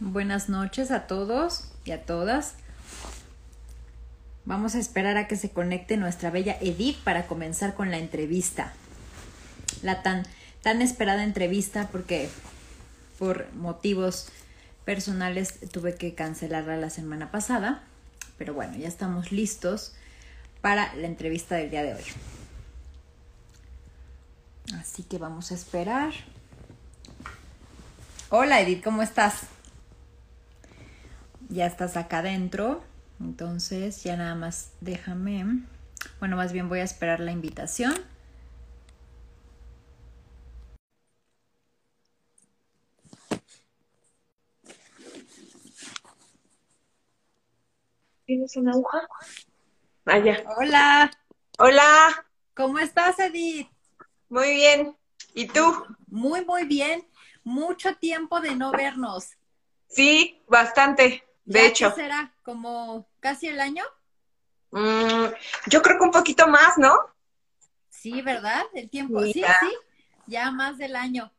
Buenas noches a todos y a todas. Vamos a esperar a que se conecte nuestra bella Edith para comenzar con la entrevista. La tan, tan esperada entrevista porque por motivos personales tuve que cancelarla la semana pasada. Pero bueno, ya estamos listos para la entrevista del día de hoy. Así que vamos a esperar. Hola Edith, ¿cómo estás? Ya estás acá adentro, entonces ya nada más déjame. Bueno, más bien voy a esperar la invitación. ¿Tienes una aguja? Vaya. Hola, Hola, ¿cómo estás Edith? muy bien. ¿Y tú? Muy, muy bien. Mucho tiempo de no vernos. Sí, bastante. De ¿Ya hecho, qué será? ¿Como casi el año? Mm, yo creo que un poquito más, ¿no? Sí, ¿verdad? El tiempo, sí, sí, ya más del año.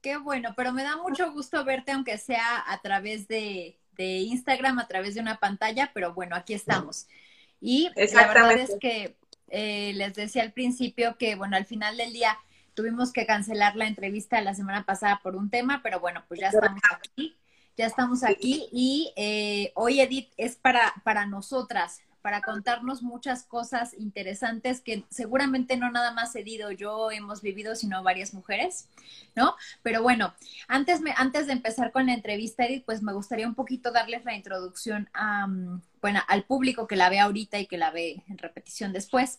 Qué bueno, pero me da mucho gusto verte, aunque sea a través de, de Instagram, a través de una pantalla, pero bueno, aquí estamos. Y la verdad es que eh, les decía al principio que, bueno, al final del día tuvimos que cancelar la entrevista la semana pasada por un tema, pero bueno, pues ya estamos aquí, ya estamos aquí y eh, hoy Edith es para, para nosotras, para contarnos muchas cosas interesantes que seguramente no nada más Edith o yo hemos vivido, sino varias mujeres, ¿no? Pero bueno, antes, me, antes de empezar con la entrevista, Edith, pues me gustaría un poquito darles la introducción a, mm, bueno, al público que la ve ahorita y que la ve en repetición después.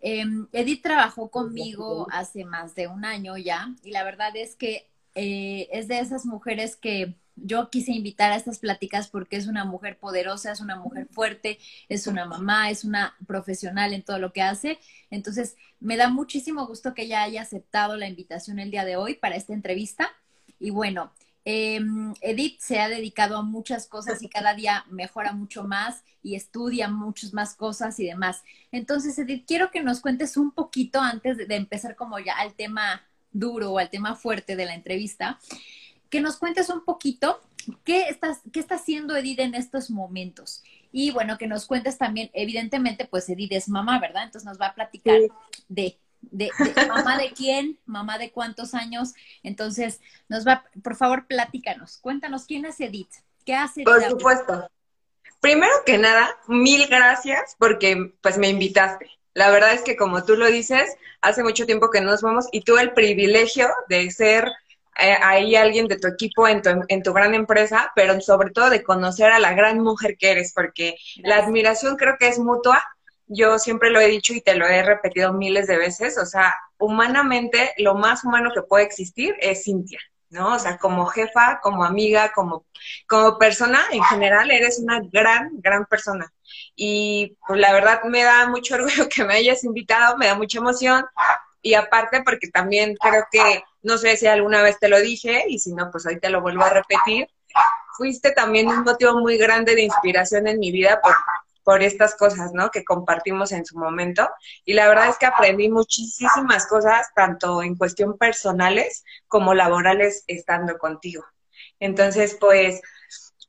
Eh, Edith trabajó conmigo hace más de un año ya y la verdad es que eh, es de esas mujeres que yo quise invitar a estas pláticas porque es una mujer poderosa, es una mujer fuerte, es una mamá, es una profesional en todo lo que hace. Entonces, me da muchísimo gusto que ella haya aceptado la invitación el día de hoy para esta entrevista. Y bueno, eh, Edith se ha dedicado a muchas cosas y cada día mejora mucho más y estudia muchas más cosas y demás. Entonces, Edith, quiero que nos cuentes un poquito antes de empezar como ya al tema duro o al tema fuerte de la entrevista, que nos cuentes un poquito qué, estás, qué está haciendo Edith en estos momentos. Y bueno, que nos cuentes también, evidentemente, pues Edith es mamá, ¿verdad? Entonces nos va a platicar Sí. de, de, de mamá de quién, mamá de cuántos años. Entonces, nos va, por favor, platícanos, cuéntanos quién es Edith, qué hace Por Edith? supuesto. Primero que nada, mil gracias porque pues me invitaste. La verdad es que como tú lo dices, hace mucho tiempo que no nos vemos y tuve el privilegio de ser ahí alguien de tu equipo en tu, en tu gran empresa, pero sobre todo de conocer a la gran mujer que eres, porque la admiración creo que es mutua. Yo siempre lo he dicho y te lo he repetido miles de veces, o sea, humanamente lo más humano que puede existir es Cintia, ¿no? O sea, como jefa, como amiga, como, como persona en general, eres una gran, gran persona. Y pues la verdad me da mucho orgullo que me hayas invitado, me da mucha emoción. Y aparte porque también creo que, no sé si alguna vez te lo dije y si no, pues hoy te lo vuelvo a repetir, fuiste también un motivo muy grande de inspiración en mi vida por, por estas cosas, ¿no? Que compartimos en su momento. Y la verdad es que aprendí muchísimas cosas, tanto en cuestión personales como laborales, estando contigo. Entonces, pues,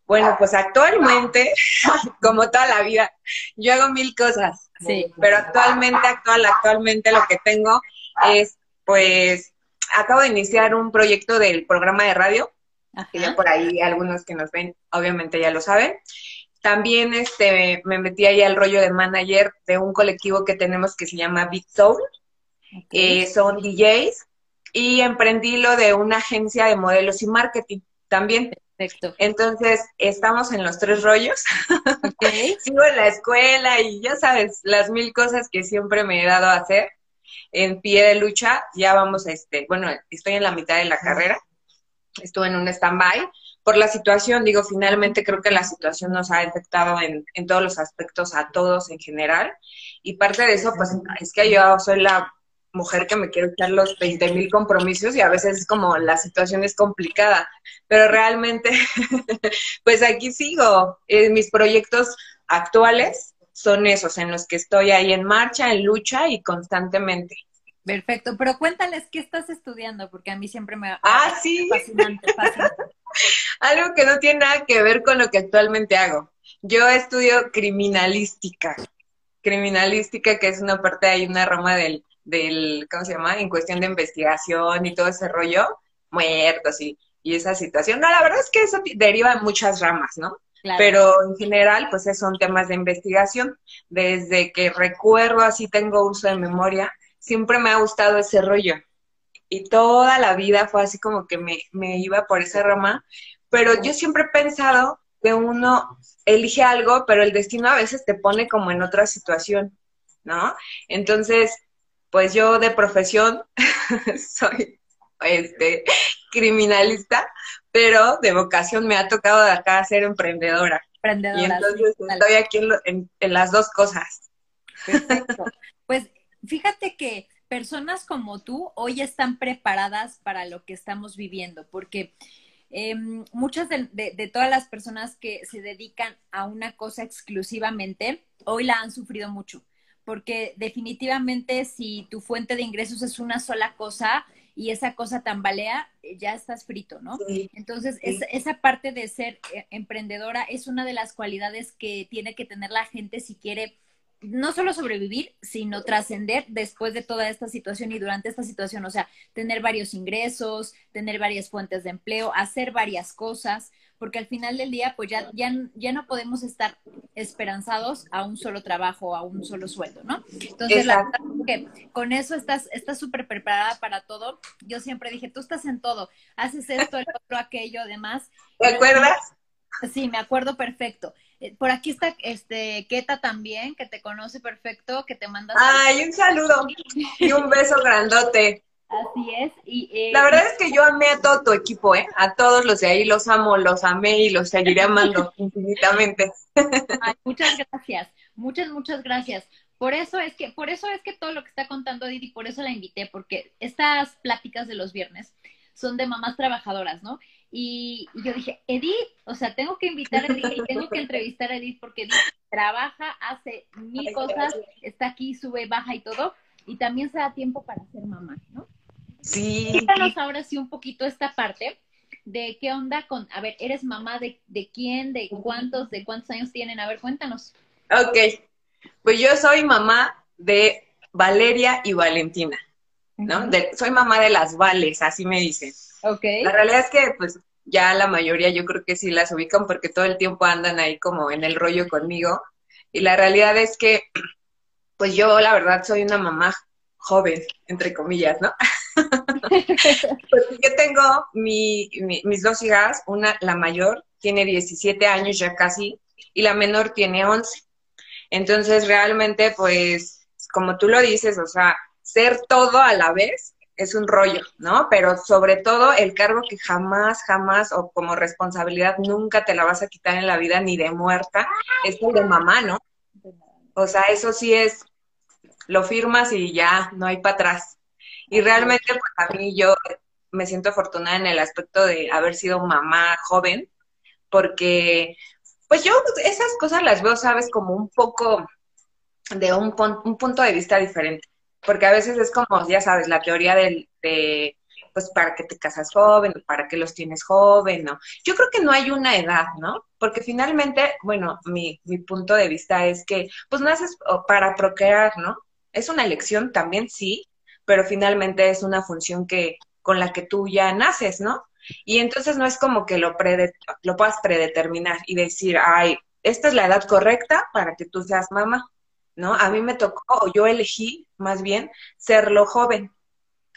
bueno, pues actualmente, como toda la vida, yo hago mil cosas, Sí. pero actualmente, actual, actualmente lo que tengo es, pues, acabo de iniciar un proyecto del programa de radio, que ya Ajá. por ahí algunos que nos ven, obviamente ya lo saben. También este, me metí ahí al rollo de manager de un colectivo que tenemos que se llama Big Soul. Eh, son DJs y emprendí lo de una agencia de modelos y marketing también. Perfecto. Entonces, estamos en los tres rollos. Sigo en la escuela y ya sabes, las mil cosas que siempre me he dado a hacer en pie de lucha. Ya vamos a este, bueno, estoy en la mitad de la carrera. Estuve en un stand-by por la situación. Digo, finalmente creo que la situación nos ha afectado en, en todos los aspectos a todos en general. Y parte de eso, pues, es que yo soy la mujer que me quiero echar los 20 mil compromisos y a veces es como la situación es complicada, pero realmente, pues aquí sigo. Eh, mis proyectos actuales son esos, en los que estoy ahí en marcha, en lucha y constantemente. Perfecto, pero cuéntales qué estás estudiando, porque a mí siempre me Ah, sí. fascinante, fascinante. algo que no tiene nada que ver con lo que actualmente hago. Yo estudio criminalística, criminalística que es una parte, hay una rama del, del, ¿cómo se llama? En cuestión de investigación y todo ese rollo, muertos y, y esa situación. No, la verdad es que eso deriva en muchas ramas, ¿no? Pero en general, pues son temas de investigación. Desde que recuerdo, así tengo uso de memoria, siempre me ha gustado ese rollo. Y toda la vida fue así como que me, me iba por esa rama. Pero yo siempre he pensado que uno elige algo, pero el destino a veces te pone como en otra situación, ¿no? Entonces, pues yo de profesión soy este criminalista, pero de vocación me ha tocado de acá ser emprendedora. Emprendedora. Y entonces estoy aquí en, en, las dos cosas. Perfecto. Pues fíjate que personas como tú hoy están preparadas para lo que estamos viviendo, porque em, muchas de, de, todas las personas que se dedican a una cosa exclusivamente, hoy la han sufrido mucho, porque definitivamente si tu fuente de ingresos es una sola cosa, y esa cosa tambalea, eh, ya estás frito, ¿no? Entonces, esa parte de ser eh, emprendedora es una de las cualidades que tiene que tener la gente si quiere no solo sobrevivir, sino trascender después de toda esta situación y durante esta situación, o sea, tener varios ingresos, tener varias fuentes de empleo, hacer varias cosas, porque al final del día, pues ya, ya, ya no podemos estar esperanzados a un solo trabajo, a un solo sueldo, ¿no? Entonces, la verdad es que con eso estás súper preparada para todo. Yo siempre dije, tú estás en todo, haces esto, el otro, aquello, demás. ¿Te acuerdas? Sí, me acuerdo perfecto. Eh, por aquí está este Keta también, que te conoce perfecto, que te manda. Ay, un saludo y un beso grandote. Así es. Y, eh, la verdad es que yo amé a todo tu equipo, ¿eh? A todos los de ahí los amo, los amé y los seguiré amando infinitamente. muchas gracias, muchas, muchas gracias. Por eso es que, por eso es que todo lo que está contando Didi, por eso la invité, porque estas pláticas de los viernes son de mamás trabajadoras, ¿no? Y, yo dije, Edith, o sea, tengo que invitar a Edith y tengo que entrevistar a Edith porque Edith trabaja, hace mil cosas, está aquí, sube, baja y todo, y también se da tiempo para ser mamá, ¿no? Sí. Cuéntanos ahora sí un poquito esta parte de qué onda con, a ver, ¿eres mamá de, de quién, de cuántos, de cuántos años tienen? A ver, cuéntanos. Ok, pues yo soy mamá de Valeria y Valentina, ¿no? soy mamá de las Vales, así me dicen. La realidad es que, pues, ya la mayoría yo creo que sí las ubican porque todo el tiempo andan ahí como en el rollo conmigo. Y la realidad es que, pues yo la verdad soy una mamá joven, entre comillas, ¿no? yo tengo mi, mis dos hijas, una, la mayor, tiene 17 años ya casi, y la menor tiene 11. Entonces, realmente, pues, como tú lo dices, o sea, ser todo a la vez es un rollo, ¿no? Pero sobre todo el cargo que jamás, jamás o como responsabilidad nunca te la vas a quitar en la vida ni de muerta es el de mamá, ¿no? O sea, eso sí es, lo firmas y ya, no hay para atrás. Y realmente, pues a mí yo me siento afortunada en el aspecto de haber sido mamá joven, porque pues yo esas cosas las veo, sabes, como un poco de un, un punto de vista diferente porque a veces es como, ya sabes, la teoría del, de, pues, para que te casas joven, para que los tienes joven, ¿no? Yo creo que no hay una edad, ¿no? Porque finalmente, bueno, mi, mi punto de vista es que, pues, naces para procrear, ¿no? Es una elección también, sí, pero finalmente es una función que, con la que tú ya naces, ¿no? Y entonces no es como que lo, lo puedas predeterminar y decir, ay, esta es la edad correcta para que tú seas mamá. ¿no? A mí me tocó, o yo elegí más bien, serlo joven.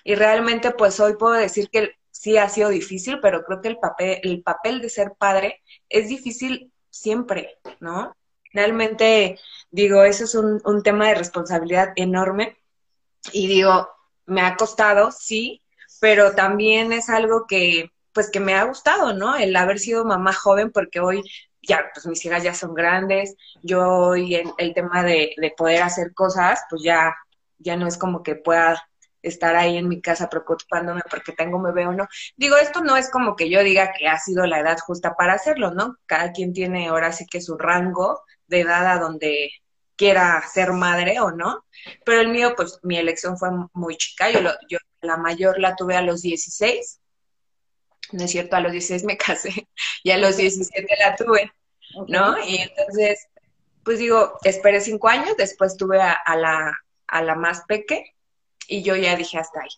Y realmente, pues hoy puedo decir que sí ha sido difícil, pero creo que el papel, el papel de ser padre es difícil siempre, ¿no? Realmente, digo, eso es un, un tema de responsabilidad enorme. Y digo, me ha costado, sí, pero también es algo que, pues que me ha gustado, ¿no? El haber sido mamá joven, porque hoy ya, pues mis hijas ya son grandes, yo y el, el tema de, de, poder hacer cosas, pues ya, ya no es como que pueda estar ahí en mi casa preocupándome porque tengo un bebé o no. Digo, esto no es como que yo diga que ha sido la edad justa para hacerlo, ¿no? Cada quien tiene ahora sí que su rango de edad a donde quiera ser madre o no, pero el mío, pues mi elección fue muy chica, yo, yo la mayor la tuve a los 16 no es cierto, a los 16 me casé y a los 17 la tuve, ¿no? Y entonces, pues digo, esperé cinco años, después tuve a, la, a la más peque y yo ya dije hasta ahí,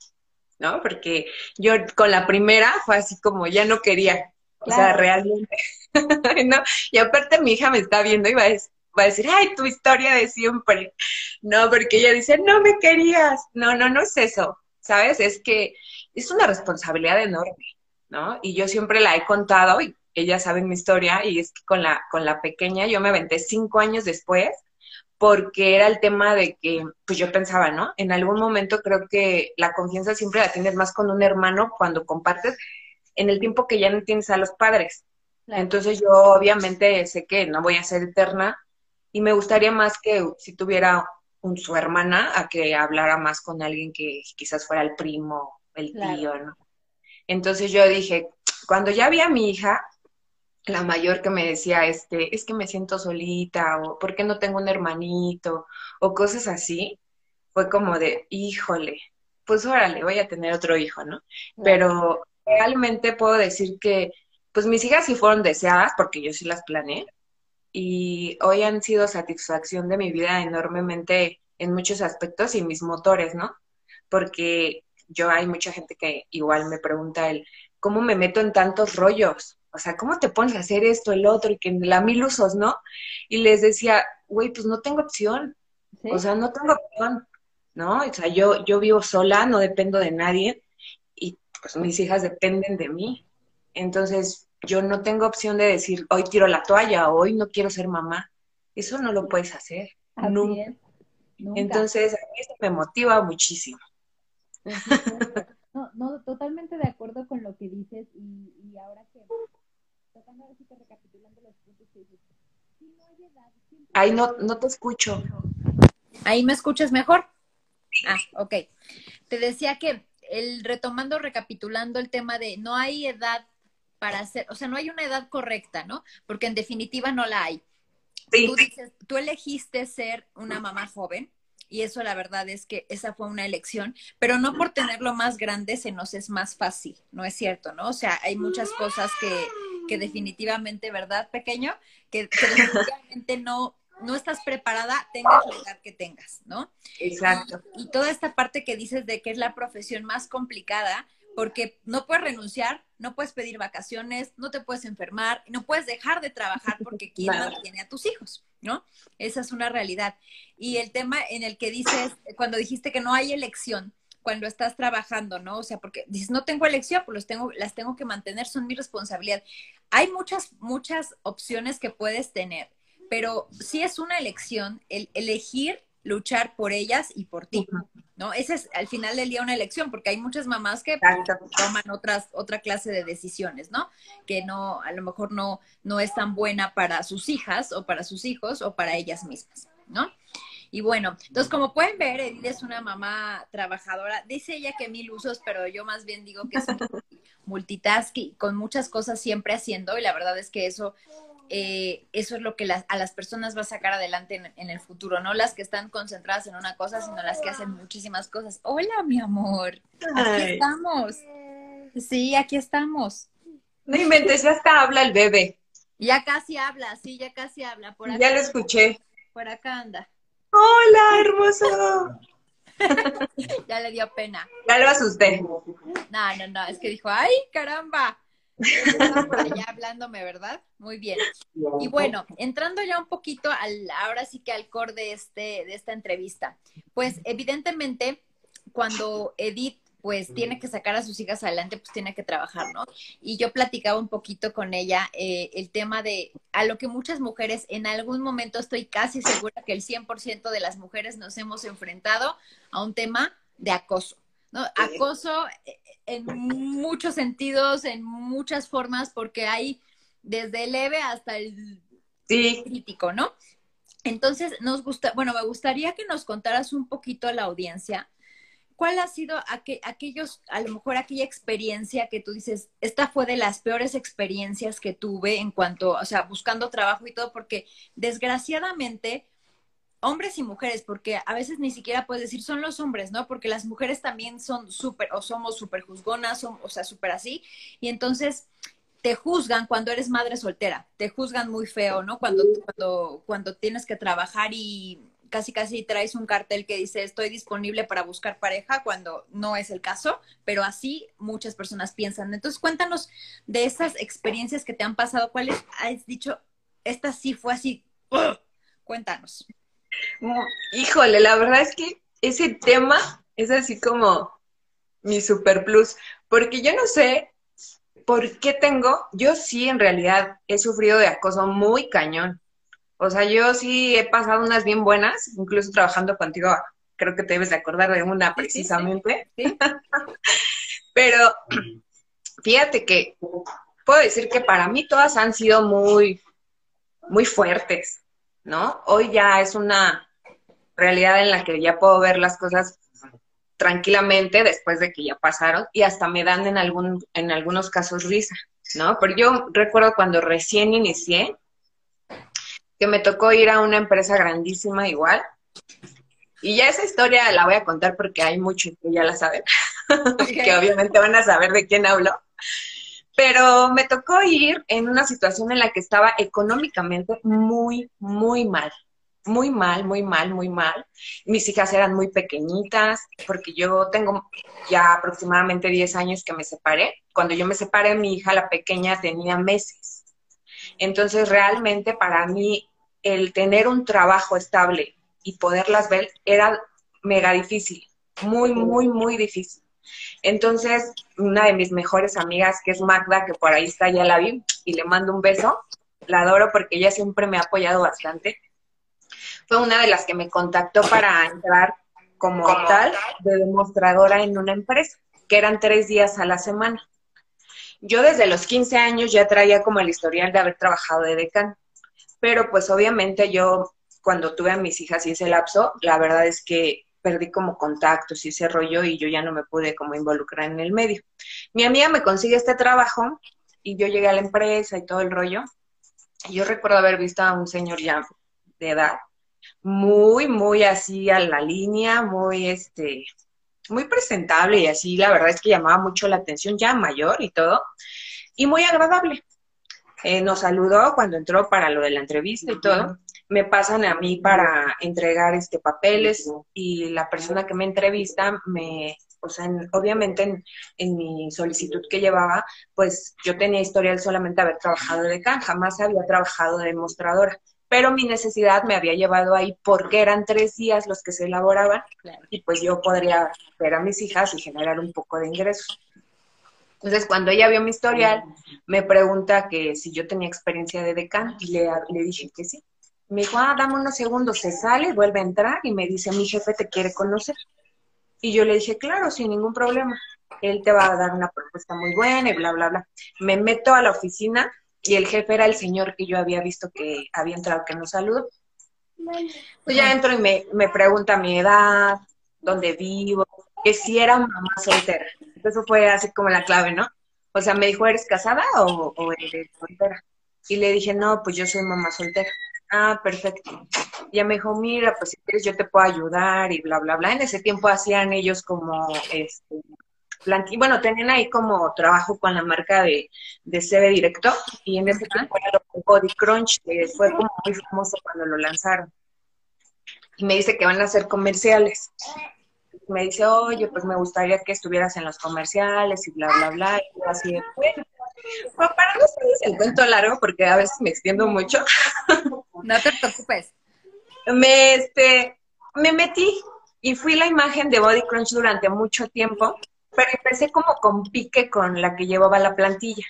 ¿no? Porque yo con la primera fue así como ya no quería, o sea, realmente, ¿no? Y aparte mi hija me está viendo y va a, decir, va a decir, ay, tu historia de siempre, no, porque ella dice, no me querías, no, no, no es eso, ¿sabes? Es que es una responsabilidad enorme, ¿no? Y yo siempre la he contado y ella sabe mi historia y es que con la, con la pequeña yo me aventé cinco años después porque era el tema de que, pues yo pensaba, ¿no? En algún momento creo que la confianza siempre la tienes más con un hermano cuando compartes en el tiempo que ya no tienes a los padres. Entonces yo obviamente sé que no voy a ser eterna y me gustaría más que si tuviera un, su hermana a que hablara más con alguien que quizás fuera el primo, el tío, ¿no? Entonces yo dije, cuando ya vi a mi hija, la mayor que me decía, este, es que me siento solita, o ¿por qué no tengo un hermanito? o cosas así, fue como de, híjole, pues órale, voy a tener otro hijo, ¿no? Pero realmente puedo decir que, pues mis hijas sí fueron deseadas, porque yo sí las planeé, y hoy han sido satisfacción de mi vida enormemente en muchos aspectos y mis motores, ¿no? Porque yo hay mucha gente que igual me pregunta el, ¿cómo me meto en tantos rollos? O sea, ¿cómo te pones a hacer esto, el otro, y que la mil usos, ¿no? Y les decía, güey, pues no tengo opción. O sea, no tengo opción, ¿no? O sea, yo, yo vivo sola, no dependo de nadie, pues mis hijas dependen de mí. Entonces, yo no tengo opción de decir, hoy tiro la toalla, hoy no quiero ser mamá. Eso no lo puedes hacer. nunca. Entonces, a mí esto me motiva muchísimo. No, no, totalmente de acuerdo con lo que dices y, y ahora que tratando que recapitulando los puntos que dices, si no hay edad, Ahí no, no te escucho. ¿Ahí me escuchas mejor? Ah, ok. Te decía que el retomando, recapitulando el tema de no hay edad para hacer, o sea, no hay una edad correcta, ¿no? Porque en definitiva no la hay. Tú, dices, tú elegiste ser una mamá joven, y eso la verdad es que esa fue una elección, pero no por tenerlo más grande se nos es más fácil, ¿no es cierto? ¿no? O sea, hay muchas cosas que, que definitivamente, ¿verdad, pequeño? Que, definitivamente no, no estás preparada, tengas la edad que tengas, ¿no? Exacto. Y, y, toda esta parte que dices de que es la profesión más complicada, porque no puedes renunciar, no puedes pedir vacaciones, no te puedes enfermar, no puedes dejar de trabajar porque quién mantiene a tus hijos, ¿no? Esa es una realidad. Y el tema en el que dices, cuando dijiste que no hay elección, cuando estás trabajando, ¿no? O sea, porque dices, no tengo elección, pues los tengo, las tengo que mantener, son mi responsabilidad. Hay muchas, muchas opciones que puedes tener, pero sí es una elección el elegir luchar por ellas y por ti, ¿no? Ese es al final del día una elección, porque hay muchas mamás que toman otras, otra clase de decisiones, ¿no? Que no, a lo mejor no, no es tan buena para sus hijas o para sus hijos o para ellas mismas, ¿no? Y bueno, entonces como pueden ver, Edith es una mamá trabajadora. Dice ella que mil usos, pero yo más bien digo que es multitasking, con muchas cosas siempre haciendo, y la verdad es que eso eh, eso es lo que a las personas va a sacar adelante en, el futuro, no las que están concentradas en una cosa, sino las que hacen muchísimas cosas. Hola, mi amor. Aquí estamos. Sí, aquí estamos. No inventes, ya hasta habla el bebé. Ya casi habla, sí, ya casi habla. Por ya lo escuché. Por acá anda. Hola, hermoso. ya le dio pena. Ya lo asusté. No, no, no, es que dijo, ay, caramba ya hablándome, ¿verdad? Muy bien. Y bueno, entrando ya un poquito al, ahora sí que al core de, este, de esta entrevista, pues evidentemente cuando Edith pues tiene que sacar a sus hijas adelante, pues tiene que trabajar, ¿no? Y yo platicaba un poquito con ella eh, el tema de a lo que muchas mujeres en algún momento estoy casi segura que el 100% de las mujeres nos hemos enfrentado a un tema de acoso, ¿no? Acoso eh, en muchos sentidos, en muchas formas, porque hay desde leve hasta el crítico, ¿no? Entonces, nos gusta, bueno, me gustaría que nos contaras un poquito a la audiencia, ¿cuál ha sido aquellos, a lo mejor aquella experiencia que tú dices, esta fue de las peores experiencias que tuve en cuanto, o sea, buscando trabajo y todo, porque desgraciadamente hombres y mujeres, porque a veces ni siquiera puedes decir son los hombres, ¿no? Porque las mujeres también son súper, o somos súper juzgonas, o sea, súper así. Y entonces te juzgan cuando eres madre soltera, te juzgan muy feo, ¿no? Cuando, cuando, cuando tienes que trabajar y casi casi traes un cartel que dice estoy disponible para buscar pareja cuando no es el caso, pero así muchas personas piensan. Entonces cuéntanos de esas experiencias que te han pasado, ¿cuáles has dicho? Esta sí fue así. Cuéntanos. Híjole, la verdad es que ese tema es así como mi super plus, porque yo no sé ¿por qué tengo? Yo sí, en realidad, he sufrido de acoso muy cañón. O sea, yo sí he pasado unas bien buenas, incluso trabajando contigo, creo que te debes de acordar de una precisamente. Pero fíjate que puedo decir que para mí todas han sido muy, muy fuertes, ¿no? Hoy ya es una realidad en la que ya puedo ver las cosas tranquilamente después de que ya pasaron y hasta me dan en, algún, en algunos casos risa, ¿no? Pero yo recuerdo cuando recién inicié, que me tocó ir a una empresa grandísima igual. Y ya esa historia la voy a contar porque hay muchos que ya la saben, que obviamente van a saber de quién hablo. Pero me tocó ir en una situación en la que estaba económicamente muy, muy mal, muy mal, muy mal, muy mal. Mis hijas eran muy pequeñitas, porque yo tengo ya aproximadamente 10 años que me separé. Cuando yo me separé, mi hija, la pequeña, tenía meses. Entonces, realmente para mí, el tener un trabajo estable y poderlas ver era mega difícil, muy, muy, muy difícil. Entonces, una de mis mejores amigas, que es Magda, que por ahí está, ya la vi, y le mando un beso, la adoro porque ella siempre me ha apoyado bastante fue una de las que me contactó para entrar como, tal de demostradora en una empresa, que eran tres días a la semana. Yo desde los 15 años ya traía como el historial de haber trabajado de decán, pero pues obviamente yo cuando tuve a mis hijas y ese lapso, la verdad es que perdí como contactos y ese rollo y yo ya no me pude como involucrar en el medio. Mi amiga me consigue este trabajo y yo llegué a la empresa y todo el rollo. Yo recuerdo haber visto a un señor ya de edad muy, muy así a la línea, muy, este, muy presentable y así, la verdad es que llamaba mucho la atención, ya mayor y todo, y muy agradable. Eh, nos saludó cuando entró para lo de la entrevista y todo. Me pasan a mí para entregar este papeles y la persona que me entrevista me, o sea, obviamente en, en, mi solicitud que llevaba, pues yo tenía historial solamente haber trabajado de can, jamás había trabajado de demostradora pero mi necesidad me había llevado ahí porque eran tres días los que se elaboraban y pues yo podría ver a mis hijas y generar un poco de ingresos. Entonces, cuando ella vio mi historial, me pregunta que si yo tenía experiencia de decán y le, le dije que sí. Me dijo, ah, dame unos segundos, se sale, vuelve a entrar y me dice, mi jefe te quiere conocer. Y yo le dije, claro, sin ningún problema. Él te va a dar una propuesta muy buena y bla, bla, bla. Me meto a la oficina y el jefe era el señor que yo había visto que había entrado, que nos saludó. Pues ya entro y me, me pregunta mi edad, dónde vivo, que si era mamá soltera. Eso fue así como la clave, ¿no? O sea, me dijo, ¿eres casada o, o eres soltera? Y le dije, no, pues yo soy mamá soltera. Ah, perfecto. Y ella me dijo, mira, pues si quieres yo te puedo ayudar y bla, bla, bla. En ese tiempo hacían ellos como este, bueno, tenían ahí como trabajo con la marca de, de CB Directo y en ese tiempo era lo Body Crunch, que fue como muy famoso cuando lo lanzaron. Y me dice que van a hacer comerciales. Me dice, oye, pues me gustaría que estuvieras en los comerciales y bla, bla, bla. Y yo así de, bueno, para no el cuento largo, porque a veces me extiendo mucho. No te preocupes. Me, este, me metí y fui la imagen de Body Crunch durante mucho tiempo pero empecé como con pique con la que llevaba la plantilla.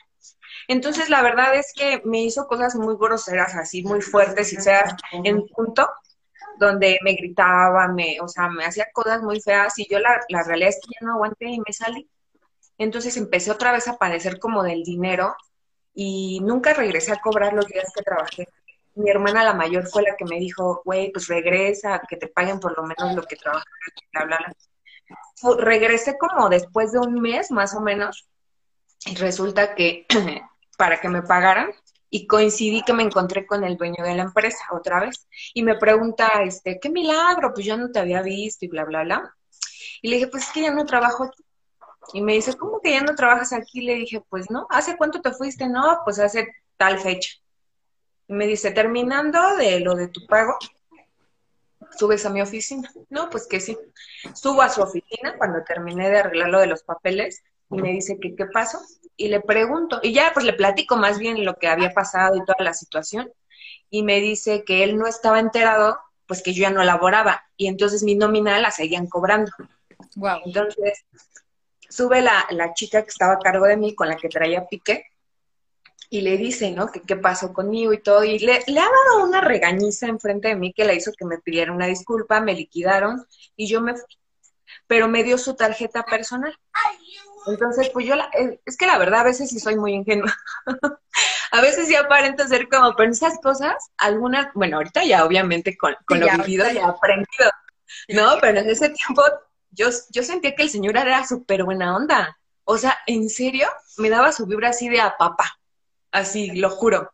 Entonces, la verdad es que me hizo cosas muy groseras, así muy fuertes, y sea en punto, donde me gritaba, me, o sea, me hacía cosas muy feas, y yo la, la realidad es que ya no aguanté y me salí. Entonces empecé otra vez a padecer como del dinero, y nunca regresé a cobrar los días que trabajé. Mi hermana, la mayor, fue la que me dijo, güey, pues regresa, que te paguen por lo menos lo que trabajas, bla, bla, bla regresé como después de un mes más o menos y resulta que para que me pagaran y coincidí que me encontré con el dueño de la empresa otra vez y me pregunta, este, qué milagro, pues yo no te había visto y bla, bla, bla. Y le dije, pues es que ya no trabajo aquí. Y me dice, ¿cómo que ya no trabajas aquí? Le dije, pues no, ¿hace cuánto te fuiste? No, pues hace tal fecha. Y me dice, terminando de lo de tu pago, subes a mi oficina. No, pues que sí. Subo a su oficina cuando terminé de arreglar lo de los papeles y me dice que qué pasó. Y le pregunto, y ya pues le platico más bien lo que había pasado y toda la situación. Y me dice que él no estaba enterado, pues que yo ya no laboraba. Y entonces mi nómina la seguían cobrando. Wow. Entonces, sube la, la chica que estaba a cargo de mí, con la que traía pique, y le dice, ¿no? Que qué pasó conmigo y todo. Y le, le ha dado una regañiza enfrente de mí que la hizo que me pidiera una disculpa, me liquidaron y yo me fui. Pero me dio su tarjeta personal. Entonces, pues yo, la, eh, es que la verdad a veces sí soy muy ingenua. a veces sí aparento ser como, pero esas cosas, algunas, bueno, ahorita ya obviamente con, con lo vivido ya he aprendido, ¿no? Pero en ese tiempo yo, yo sentía que el señor era súper buena onda. O sea, en serio, me daba su vibra así de a papá, así, lo juro,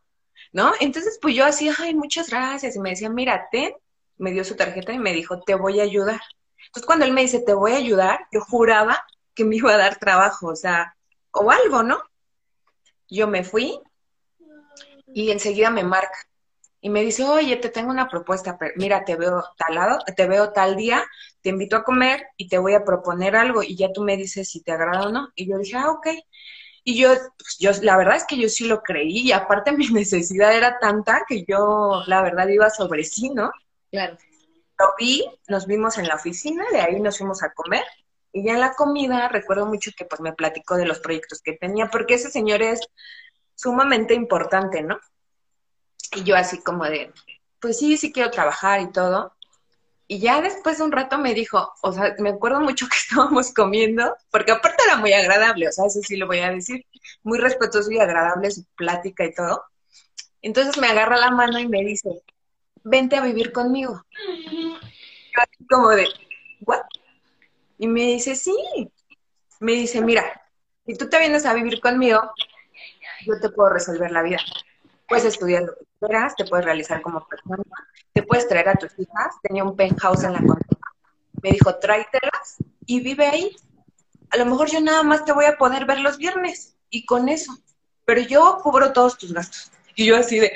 ¿no? Entonces, pues yo así, ay, muchas gracias. Y me decía, mira, ten, me dio su tarjeta y me dijo, te voy a ayudar. Entonces, cuando él me dice, te voy a ayudar, yo juraba que me iba a dar trabajo, o sea, o algo, ¿no? Yo me fui y enseguida me marca y me dice, oye, te tengo una propuesta, pero mira, te veo tal lado, te veo tal día, te invito a comer y te voy a proponer algo y ya tú me dices si te agrada o no. Y yo dije, ah, ok. Y yo, pues, yo, la verdad es que yo sí lo creí y aparte mi necesidad era tanta que yo, la verdad, iba sobre sí, ¿no? Claro. Lo vi, nos vimos en la oficina, de ahí nos fuimos a comer y ya en la comida recuerdo mucho que pues me platicó de los proyectos que tenía, porque ese señor es sumamente importante, ¿no? Y yo así como de, pues sí, sí quiero trabajar y todo. Y ya después de un rato me dijo, o sea, me acuerdo mucho que estábamos comiendo, porque aparte era muy agradable, o sea, eso sí lo voy a decir, muy respetuoso y agradable su plática y todo. Entonces me agarra la mano y me dice, vente a vivir conmigo. Yo así como de, ¿what? Y me dice, sí. Me dice, mira, si tú te vienes a vivir conmigo, yo te puedo resolver la vida puedes estudiar lo que quieras, te puedes realizar como persona, te puedes traer a tus hijas. Tenía un penthouse en la condena. Me dijo, tráetelas y vive ahí. A lo mejor yo nada más te voy a poder ver los viernes y con eso. Pero yo cubro todos tus gastos. Y yo así de,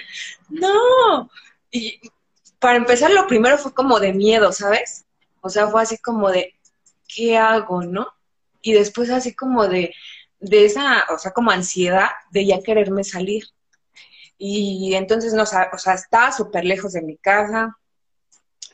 no. Y para empezar, lo primero fue como de miedo, ¿sabes? O sea, fue así como de, ¿qué hago, no? Y después así como de, de esa, o sea, como ansiedad de ya quererme salir. Y entonces, no, o sea, estaba súper lejos de mi casa,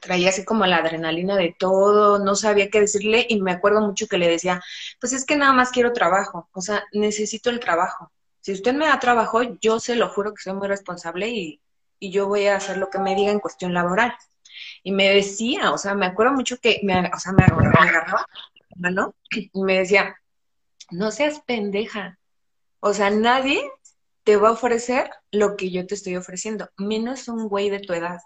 traía así como la adrenalina de todo, no sabía qué decirle y me acuerdo mucho que le decía, pues es que nada más quiero trabajo, o sea, necesito el trabajo. Si usted me da trabajo, yo se lo juro que soy muy responsable y, y yo voy a hacer lo que me diga en cuestión laboral. Y me decía, o sea, me acuerdo mucho que me, o sea, me agarraba, ¿no? Y me decía, no seas pendeja. O sea, nadie te va a ofrecer lo que yo te estoy ofreciendo, menos un güey de tu edad.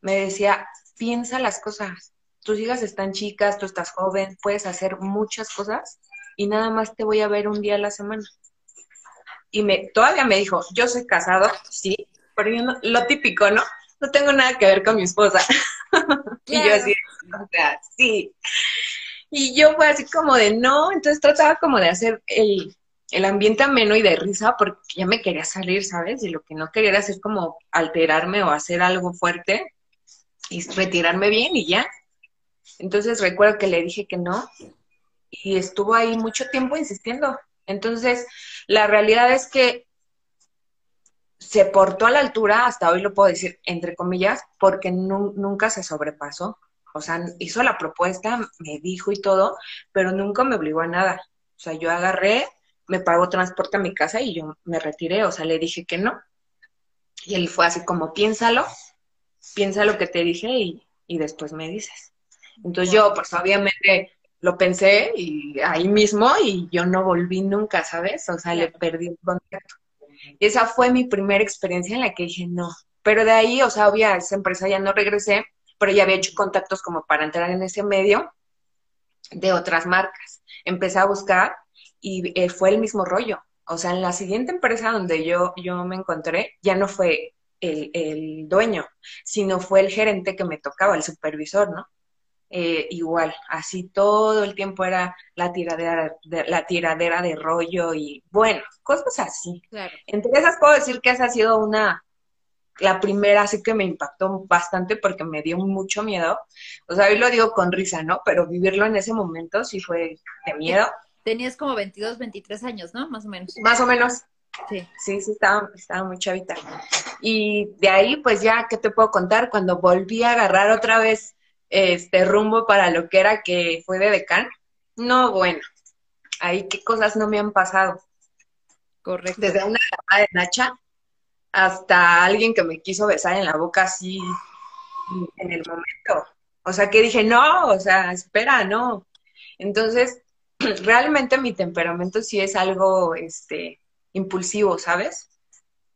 Me decía, piensa las cosas. Tus hijas están chicas, tú estás joven, puedes hacer muchas cosas y nada más te voy a ver un día a la semana. Y me, todavía me dijo, yo soy casado, sí, pero yo no, lo típico, ¿no? No tengo nada que ver con mi esposa. y yo así, o sea, sí. Y yo fue así como de no, entonces trataba como de hacer el, el ambiente ameno y de risa porque ya me quería salir, ¿sabes? Y lo que no quería era hacer como alterarme o hacer algo fuerte y retirarme bien y ya. Entonces recuerdo que le dije que no y estuvo ahí mucho tiempo insistiendo. Entonces, la realidad es que se portó a la altura, hasta hoy lo puedo decir, entre comillas, porque nunca se sobrepasó. O sea, hizo la propuesta, me dijo y todo, pero nunca me obligó a nada. O sea, yo agarré, me pagó transporte a mi casa y yo me retiré, o sea, le dije que no. Y él fue así como, piénsalo, piensa lo que te dije y, y después me dices. Entonces yo, pues obviamente lo pensé y ahí mismo y yo no volví nunca, ¿sabes? O sea, le perdí el contacto. Y esa fue mi primera experiencia en la que dije no. Pero de ahí, o sea, obvia, esa empresa ya no regresé, pero ya había hecho contactos como para entrar en ese medio de otras marcas. Empecé a buscar y eh, fue el mismo rollo. O sea, en la siguiente empresa donde yo, yo me encontré, ya no fue el, el dueño, sino fue el gerente que me tocaba, el supervisor, ¿no? Eh, igual, así todo el tiempo era la tiradera, de, la tiradera de rollo y bueno, cosas así. Claro. Entre esas puedo decir que esa ha sido una, la primera sí que me impactó bastante porque me dio mucho miedo. O sea, hoy lo digo con risa, ¿no? Pero vivirlo en ese momento sí fue de miedo. Tenías como 22, 23 años, ¿no? Más o menos. Más o menos. Sí. Sí, sí, estaba, estaba muy chavita. Y de ahí, pues ya, ¿qué te puedo contar? Cuando volví a agarrar otra vez este rumbo para lo que era que fue de decán, no, bueno, ahí qué cosas no me han pasado. Correcto. Desde una llamada de Nacha hasta alguien que me quiso besar en la boca así en el momento. O sea, que dije, no, o sea, espera, no. Entonces, realmente mi temperamento sí es algo, este, impulsivo, ¿sabes?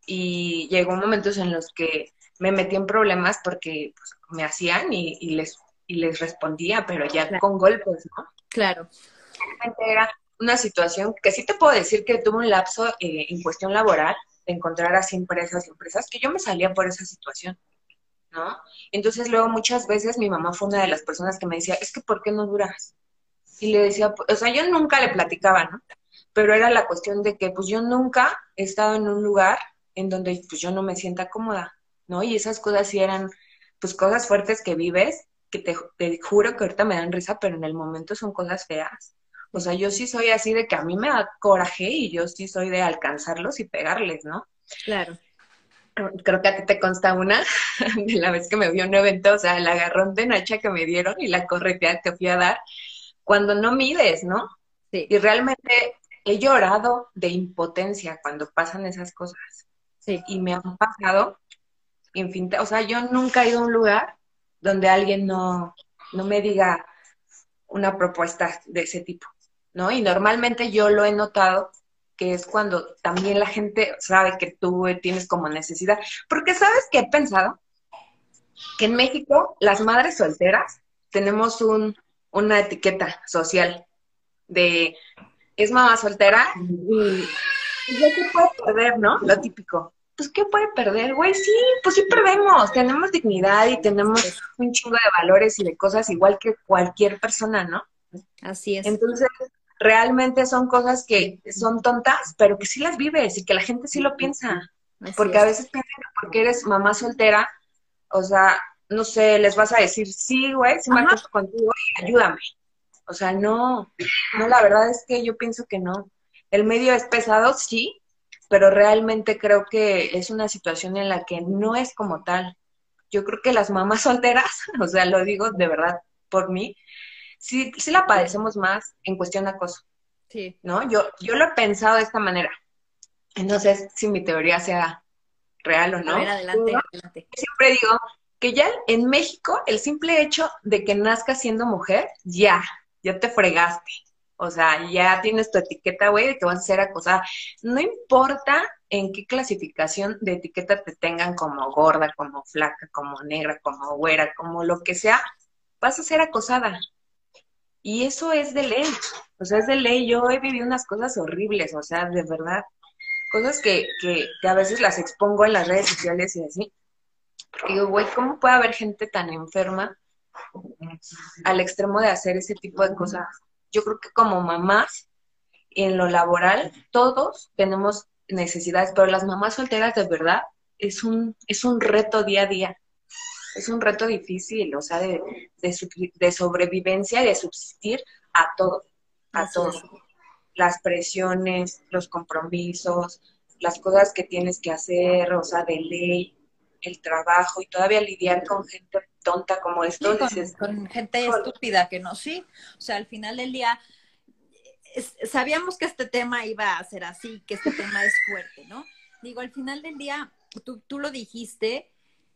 Y llegó momentos en los que me metí en problemas porque pues, me hacían y, y, les, y les respondía, pero ya Claro. con golpes, ¿no? Claro. Realmente era una situación que sí te puedo decir que tuve un lapso eh, en cuestión laboral, de encontrar así empresas y empresas, que yo me salía por esa situación, ¿no? Entonces luego muchas veces mi mamá fue una de las personas que me decía, es que ¿por qué no duras? Y le decía, o sea, yo nunca le platicaba, ¿no? Pero era la cuestión de que pues yo nunca he estado en un lugar en donde pues yo no me sienta cómoda, ¿no? Y esas cosas sí eran pues cosas fuertes que vives, que te, te juro que ahorita me dan risa, pero en el momento son cosas feas. O sea, yo sí soy así de que a mí me da coraje y yo sí soy de alcanzarlos y pegarles, ¿no? Claro. Creo que a ti te consta una de la vez que me vio en un evento, o sea, el agarrón de Nacha que me dieron y la corretea que fui a dar, cuando no mides, ¿no? Sí. Y realmente he llorado de impotencia cuando pasan esas cosas. Sí. Y me han pasado infinitas, o sea, yo nunca he ido a un lugar donde alguien no, no me diga una propuesta de ese tipo, ¿no? Y normalmente yo lo he notado que es cuando también la gente sabe que tú tienes como necesidad. Porque sabes que he pensado que en México las madres solteras tenemos un, una etiqueta social de es mamá soltera y, y ya se puede perder, ¿no? Lo típico. Pues, ¿qué puede perder, güey? Sí, pues sí perdemos. Tenemos dignidad y tenemos un chingo de valores y de cosas igual que cualquier persona, ¿no? Así es. Entonces, realmente son cosas que son tontas, pero que sí las vives y que la gente sí lo piensa. Así Porque es. a veces piensan que porque eres mamá soltera, o sea, no sé, les vas a decir, sí, güey, sí me acuesto contigo y ayúdame. O sea, no, no, la verdad es que yo pienso que no. El medio es pesado, sí, pero realmente creo que es una situación en la que no es como tal. Yo creo que las mamás solteras, o sea, lo digo de verdad por mí, sí, sí la padecemos más en cuestión de acoso. Sí. ¿no? Yo, yo lo he pensado de esta manera. No sé si mi teoría sea real o no. A ver, adelante, adelante. siempre digo que ya en México el simple hecho de que nazcas siendo mujer, ya, ya te fregaste. O sea, ya tienes tu etiqueta, güey, de que vas a ser acosada. No importa en qué clasificación de etiqueta te tengan como gorda, como flaca, como negra, como güera, como lo que sea, vas a ser acosada. Y eso es de ley. O sea, es de ley. Yo he vivido unas cosas horribles, o sea, de verdad. Cosas que, que, que a veces las expongo en las redes sociales y así. Porque digo, güey, ¿cómo puede haber gente tan enferma al extremo de hacer ese tipo de cosas? Yo creo que como mamás, en lo laboral, todos tenemos necesidades, pero las mamás solteras de verdad es un, es un reto día a día. Es un reto difícil, o sea, de, de, sobrevivencia y de subsistir a todo, a Así todo. es. Las presiones, los compromisos, las cosas que tienes que hacer, o sea, de ley, el trabajo y todavía lidiar con gente tonta como Sí, esto. con, dices, con gente estúpida que no, sí. O sea, al final del día, es- sabíamos que este tema iba a ser así, que este tema es fuerte, ¿no? Digo, al final del día, tú, tú lo dijiste,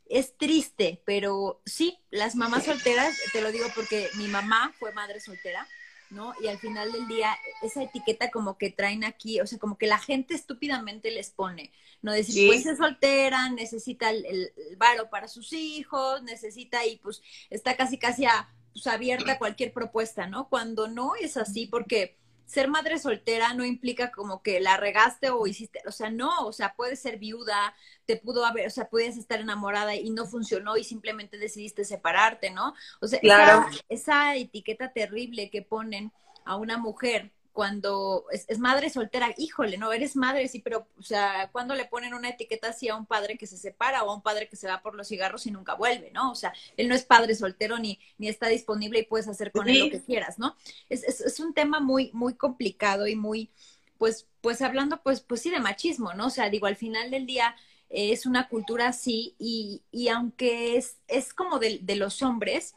es triste, pero sí, las mamás solteras, te lo digo porque mi mamá fue madre soltera, ¿no? Y al final del día, esa etiqueta como que traen aquí, o sea, como que la gente estúpidamente les pone, ¿no? Decir, Sí. pues es soltera, necesita el, el, el varo para sus hijos, necesita y pues está casi casi a, pues, abierta a cualquier propuesta, ¿no? Cuando no es así, porque ser madre soltera no implica como que la regaste o hiciste, o sea, no, o sea, puedes ser viuda, te pudo haber, o sea, puedes estar enamorada y no funcionó y simplemente decidiste separarte, ¿no? O sea, esa, esa etiqueta terrible que ponen a una mujer cuando es, madre soltera, híjole, no, eres madre, sí, pero, o sea, cuando le ponen una etiqueta así a un padre que se separa o a un padre que se va por los cigarros y nunca vuelve, ¿no? O sea, él no es padre soltero ni, ni está disponible y puedes hacer con él lo que quieras, ¿no? Es, es, es, un tema muy, muy complicado y muy, pues, pues hablando, pues, pues sí, de machismo, ¿no? O sea, digo, al final del día eh, es una cultura así y, y aunque es, es como de, de los hombres,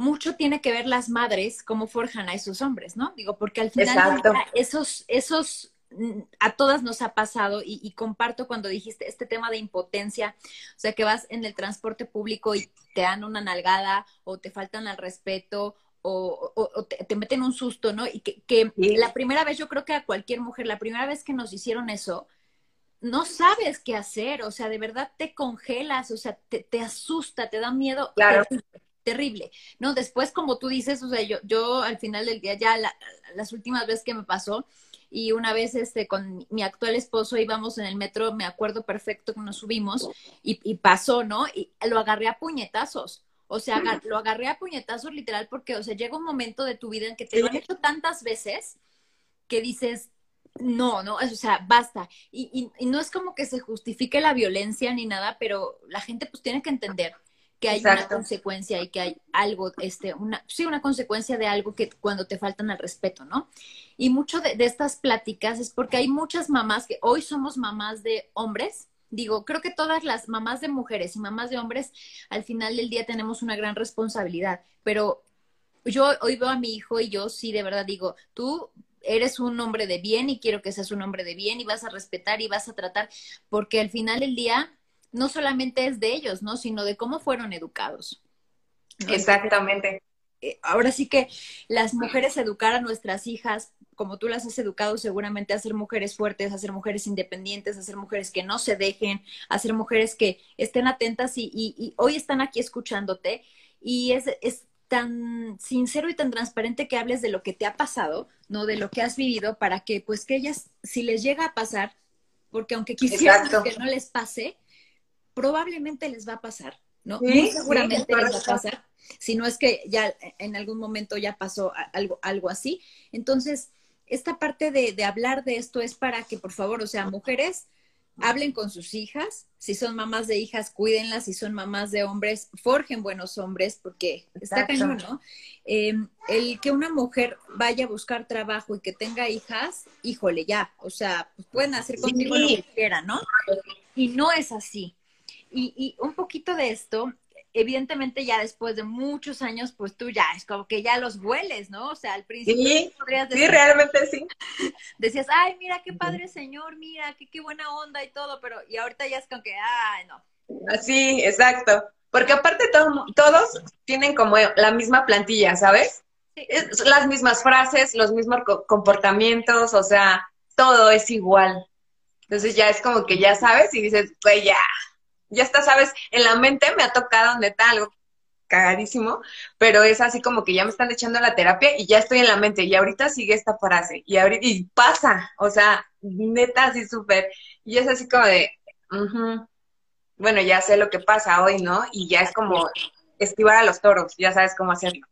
mucho tiene que ver las madres cómo forjan a esos hombres, ¿no? Digo, porque al final esos, esos mm, a todas nos ha pasado y, comparto cuando dijiste este tema de impotencia, o sea, que vas en el transporte público y te dan una nalgada o te faltan al respeto o, te, meten un susto, ¿no? Y que, la primera vez, yo creo que a cualquier mujer, la primera vez que nos hicieron eso, no sabes qué hacer, o sea, de verdad te congelas, o sea, te, te asusta, te da miedo. Claro terrible, ¿no? Después, como tú dices, o sea, yo, yo al final del día ya las últimas veces que me pasó y una vez este con mi actual esposo íbamos en el metro, me acuerdo perfecto que nos subimos y, pasó, ¿no? Y lo agarré a puñetazos. O sea, lo agarré a puñetazos literal porque, o sea, llega un momento de tu vida en que te lo han hecho tantas veces que dices, no, no, o sea, basta. Y, y, no es como que se justifique la violencia ni nada, pero la gente pues tiene que entender que hay una consecuencia y que hay algo, este, una, sí, una consecuencia de algo que cuando te faltan al respeto, ¿no? Y mucho de, estas pláticas es porque hay muchas mamás que hoy somos mamás de hombres, digo, creo que todas las mamás de mujeres y mamás de hombres, al final del día tenemos una gran responsabilidad, pero yo hoy veo a mi hijo y yo sí de verdad digo, tú eres un hombre de bien y quiero que seas un hombre de bien y vas a respetar y vas a tratar, porque al final del día no solamente es de ellos, ¿no? Sino de cómo fueron educados. Exactamente. Eh, ahora sí que las mujeres educar a nuestras hijas, como tú las has educado seguramente a ser mujeres fuertes, a ser mujeres independientes, a ser mujeres que no se dejen, a ser mujeres que estén atentas y, y, hoy están aquí escuchándote y es, es tan sincero y tan transparente que hables de lo que te ha pasado, ¿no? De lo que has vivido para que pues que ellas, si les llega a pasar, porque aunque quisieran que no les pase, probablemente les va a pasar, ¿no? Muy seguramente les va a pasar, si no es que ya en algún momento ya pasó algo, algo así. Entonces, esta parte de, de hablar de esto es para que, por favor, o sea, mujeres, hablen con sus hijas, si son mamás de hijas, cuídenlas, si son mamás de hombres, forjen buenos hombres, porque está cañón, ¿no? Em, el que una mujer vaya a buscar trabajo y que tenga hijas, híjole, ya, o sea, pues pueden hacer contigo lo que quieran, ¿no? Y no es así. Y, y un poquito de esto, evidentemente ya después de muchos años, pues tú ya es como que ya los hueles, ¿no? O sea, al principio sí, podrías decir, sí, realmente sí. Decías, ay, mira qué padre señor, mira, qué, qué buena onda y todo, pero y ahorita ya es como que, ay, no. Así, exacto. Porque aparte todos tienen como la misma plantilla, ¿sabes? Sí. las mismas frases, los mismos comportamientos, o sea, todo es igual. Entonces ya es como que ya sabes y dices, pues ya, ya está, sabes, en la mente me ha tocado neta algo cagadísimo, pero es así como que ya me están echando la terapia y ya estoy en la mente y ahorita sigue esta frase y ahorita y pasa, o sea, neta así súper y es así como de, bueno, ya sé lo que pasa hoy, ¿no? Y ya es como esquivar a los toros, ya sabes cómo hacerlo,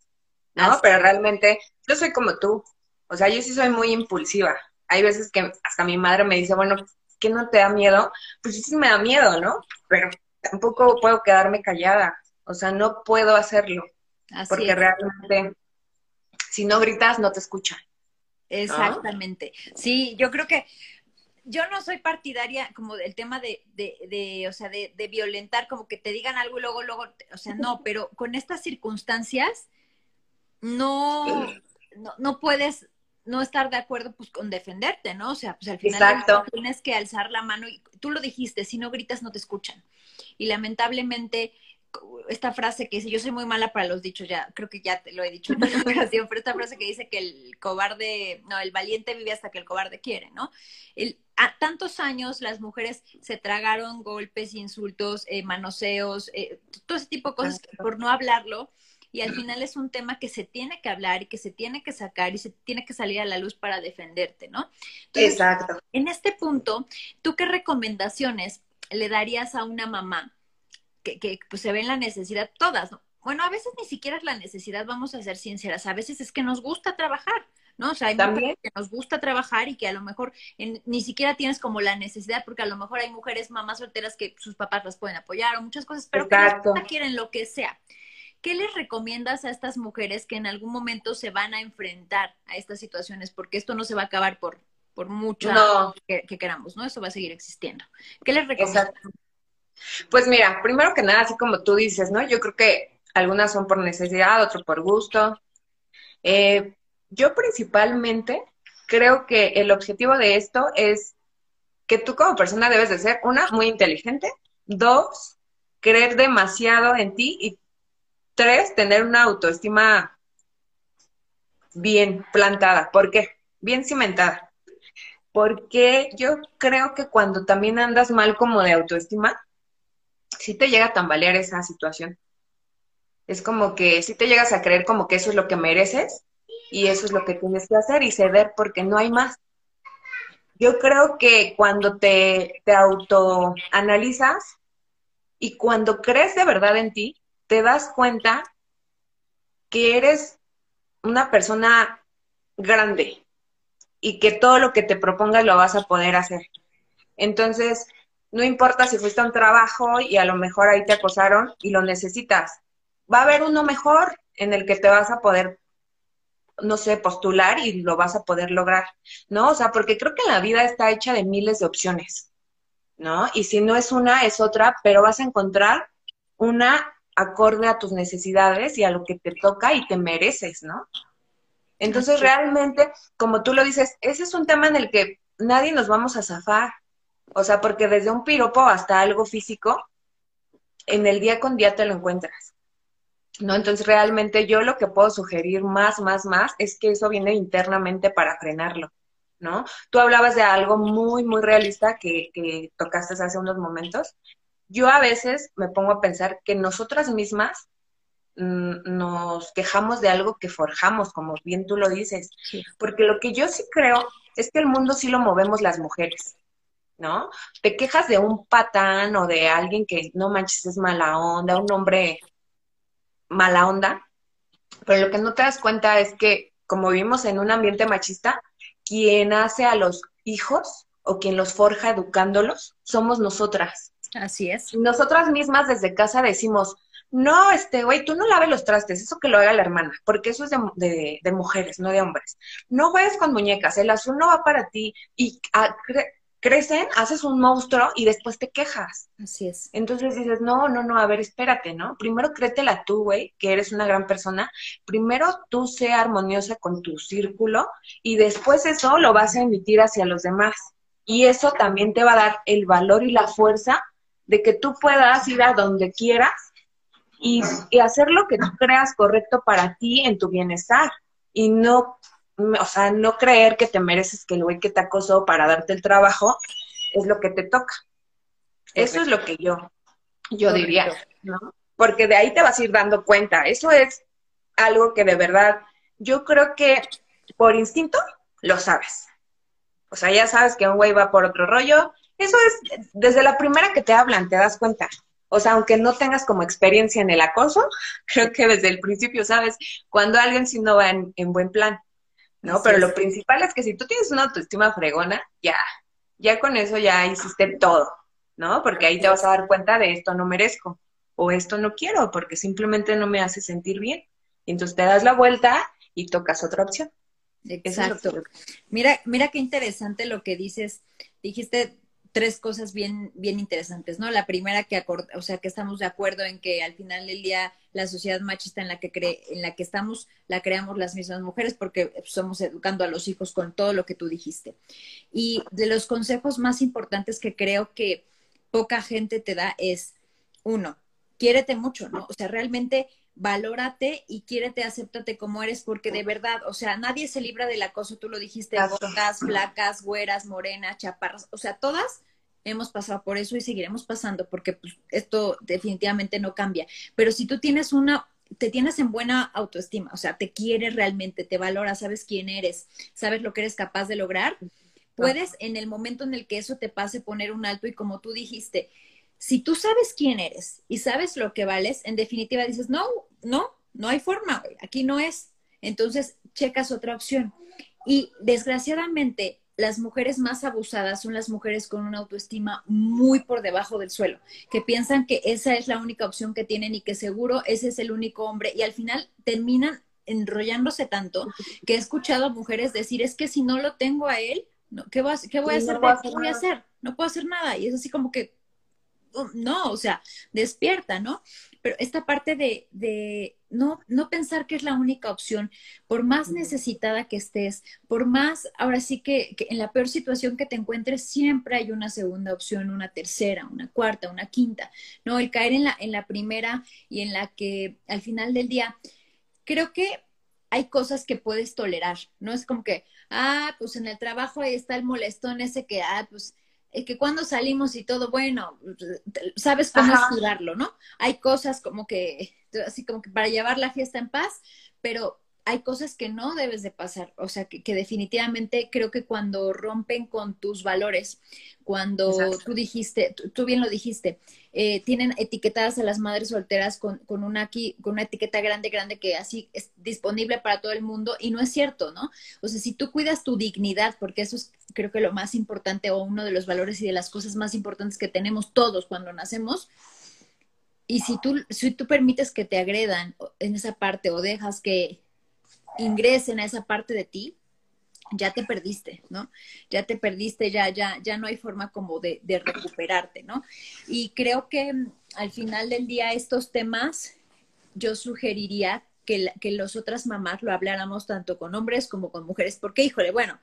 ¿no? Pero realmente yo soy como tú, o sea, yo sí soy muy impulsiva. Hay veces que hasta mi madre me dice, bueno, ¿qué no te da miedo? Pues sí, sí me da miedo, ¿no? Pero tampoco puedo quedarme callada. O sea, no puedo hacerlo. porque realmente, si no gritas, no te escuchan. Exactamente. Sí, yo creo que yo no soy partidaria como del tema de, de, de o sea, de, de, violentar, como que te digan algo y luego, luego, o sea, no, pero con estas circunstancias no, no, no puedes no estar de acuerdo pues con defenderte, ¿no? O sea, pues al final tienes que alzar la mano y tú lo dijiste, si no gritas no te escuchan. Y lamentablemente esta frase que dice, yo soy muy mala para los dichos, ya creo que ya te lo he dicho en una ocasión, pero esta frase que dice que el cobarde, no, el valiente vive hasta que el cobarde quiere, ¿no? El, a tantos años las mujeres se tragaron golpes, insultos, eh, manoseos, eh, todo ese tipo de cosas por no hablarlo y al final es un tema que se tiene que hablar y que se tiene que sacar y se tiene que salir a la luz para defenderte, ¿no? Exacto. En este punto, ¿tú qué recomendaciones le darías a una mamá que, que pues, se ve en la necesidad, todas, ¿no? Bueno, a veces ni siquiera es la necesidad, vamos a ser sinceras, a veces es que nos gusta trabajar, ¿no? O sea, hay mujeres que nos gusta trabajar y que a lo mejor ni siquiera tienes como la necesidad, porque a lo mejor hay mujeres mamás solteras que sus papás las pueden apoyar o muchas cosas, pero que no quieren lo que sea. ¿Qué les recomiendas a estas mujeres que en algún momento se van a enfrentar a estas situaciones? Porque esto no se va a acabar por, por mucho que, queramos, ¿no? Eso va a seguir existiendo. ¿Qué les recomiendas? Pues mira, primero que nada, así como tú dices, ¿no? Yo creo que algunas son por necesidad, otras por gusto. Eh, yo principalmente creo que el objetivo de esto es que tú como persona debes de ser, una, muy inteligente, dos, creer demasiado en ti y tres, tener una autoestima bien plantada. ¿Por qué? Bien cimentada. Porque yo creo que cuando también andas mal como de autoestima, si te llega a tambalear esa situación. Es como que si te llegas a creer como que eso es lo que mereces y eso es lo que tienes que hacer y ceder porque no hay más. Yo creo que cuando te, te autoanalizas y cuando crees de verdad en ti, te das cuenta que eres una persona grande y que todo lo que te propongas lo vas a poder hacer. Entonces, no importa si fuiste a un trabajo y a lo mejor ahí te acosaron y lo necesitas. Va a haber uno mejor en el que te vas a poder, no sé, postular y lo vas a poder lograr, ¿no? O sea, porque creo que la vida está hecha de miles de opciones, ¿no? Y si no es una, es otra, pero vas a encontrar una acorde a tus necesidades y a lo que te toca y te mereces, ¿no? Entonces, realmente, como tú lo dices, ese es un tema en el que nadie nos vamos a zafar. O sea, porque desde un piropo hasta algo físico, en el día con día te lo encuentras. ¿No? Entonces, realmente yo lo que puedo sugerir más, más, más es que eso viene internamente para frenarlo, ¿no? Tú hablabas de algo muy, muy realista que, que tocaste hace unos momentos. Yo a veces me pongo a pensar que nosotras mismas mm, nos quejamos de algo que forjamos, como bien tú lo dices. Porque lo que yo sí creo es que el mundo sí lo movemos las mujeres. ¿no? Te quejas de un patán o de alguien que no manches es mala onda, un hombre mala onda, pero lo que no te das cuenta es que como vivimos en un ambiente machista, quien hace a los hijos o quien los forja educándolos somos nosotras. Así es. Nosotras mismas desde casa decimos, no, este, güey, tú no laves los trastes, eso que lo haga la hermana, porque eso es de, de, mujeres, no de hombres. No juegues con muñecas, el azul no va para ti. Y a, crecen, haces un monstruo y después te quejas. Así es. Entonces dices, no, no, no, a ver, espérate, ¿no? Primero créetela tú, güey, que eres una gran persona. Primero tú sea armoniosa con tu círculo y después eso lo vas a emitir hacia los demás. Y eso también te va a dar el valor y la fuerza de que tú puedas ir a donde quieras y, y hacer lo que tú creas correcto para ti en tu bienestar. Y no o sea, no creer que te mereces que el güey que te acosó para darte el trabajo es lo que te toca. Eso es lo que yo, yo diría, ¿no? Porque de ahí te vas a ir dando cuenta. Eso es algo que de verdad, yo creo que por instinto lo sabes. O sea, ya sabes que un güey va por otro rollo. Eso es, desde la primera que te hablan, te das cuenta. O sea, aunque no tengas como experiencia en el acoso, creo que desde el principio sabes cuando alguien sí no va en buen plan. ¿no? Pero lo principal es que si tú tienes una autoestima fregona, ya, ya con eso ya hiciste todo, ¿no? Porque ahí te vas a dar cuenta de esto no merezco o esto no quiero porque simplemente no me hace sentir bien. Y entonces te das la vuelta y tocas otra opción. Exacto. Mira, mira qué interesante lo que dices. Dijiste tres cosas bien, bien interesantes, ¿no? La primera que o sea, que estamos de acuerdo en que al final del día la sociedad machista en la que cree, en la que estamos, la creamos las mismas mujeres porque somos educando a los hijos con todo lo que tú dijiste. Y de los consejos más importantes que creo que poca gente te da es, uno, quiérete mucho, ¿no? O sea, realmente valórate y quiérete, acéptate como eres, porque de verdad, o sea, nadie se libra del acoso, tú lo dijiste, gordas, flacas, güeras, morenas, chaparras, o sea, todas hemos pasado por eso y seguiremos pasando, porque pues, esto definitivamente no cambia. Pero si tú tienes una te tienes en buena autoestima, o sea, te quieres realmente, te valoras, sabes quién eres, sabes lo que eres capaz de lograr, puedes en el momento en el que eso te pase poner un alto y como tú dijiste, si tú sabes quién eres y sabes lo que vales, en definitiva dices, no, no, no hay forma, aquí no es. Entonces, checas otra opción. Y desgraciadamente, las mujeres más abusadas son las mujeres con una autoestima muy por debajo del suelo, que piensan que esa es la única opción que tienen y que seguro ese es el único hombre y al final terminan enrollándose tanto que he escuchado a mujeres decir, es que si no lo tengo a él, ¿qué, voy a, hacer? ¿Qué voy a hacer? No puedo hacer nada. Y es así como que, no, o sea, despierta, ¿no? Pero esta parte de, de no, no pensar que es la única opción, por más necesitada que estés, por más, ahora sí que, en la peor situación que te encuentres, siempre hay una segunda opción, una tercera, una cuarta, una quinta, ¿no? El caer en la, en la primera y en la que al final del día, creo que hay cosas que puedes tolerar, ¿no? Es como que, ah, pues en el trabajo ahí está el molestón ese que, ah, pues es que cuando salimos y todo, bueno, sabes cómo estudiarlo, ¿no? Hay cosas como que, así como que para llevar la fiesta en paz, pero hay cosas que no debes de pasar, o sea, que, definitivamente creo que cuando rompen con tus valores, cuando tú dijiste, tú, bien lo dijiste, eh, tienen etiquetadas a las madres solteras con, con, una aquí, con una etiqueta grande, grande que así es disponible para todo el mundo y no es cierto, ¿no? O sea, si tú cuidas tu dignidad, porque eso es creo que lo más importante o uno de los valores y de las cosas más importantes que tenemos todos cuando nacemos, y si tú, si tú permites que te agredan en esa parte o dejas que ingresen a esa parte de ti, ya te perdiste, ¿no? Ya te perdiste, ya, ya, ya no hay forma como de, de recuperarte, ¿no? Y creo que mm, al final del día estos temas, yo sugeriría que, que las otras mamás lo habláramos tanto con hombres como con mujeres, porque, híjole, bueno,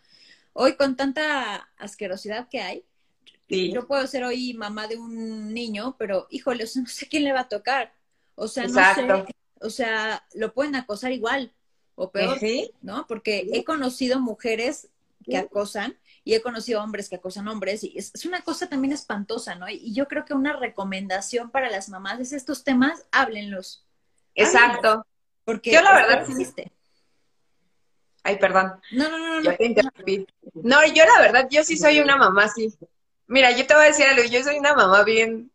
hoy con tanta asquerosidad que hay, yo puedo ser hoy mamá de un niño, pero, híjole, no sé quién le va a tocar. O sea, no sé, o sea, lo pueden acosar igual o peor, ¿no? Porque he conocido mujeres que acosan y he conocido hombres que acosan hombres y es, una cosa también espantosa, ¿no? Y, yo creo que una recomendación para las mamás es estos temas, háblenlos. Exacto. porque yo la verdad existe. Ay, perdón. No, no, no, no. No, yo la verdad, yo sí soy una mamá, sí. Mira, yo te voy a decir algo, yo soy una mamá bien,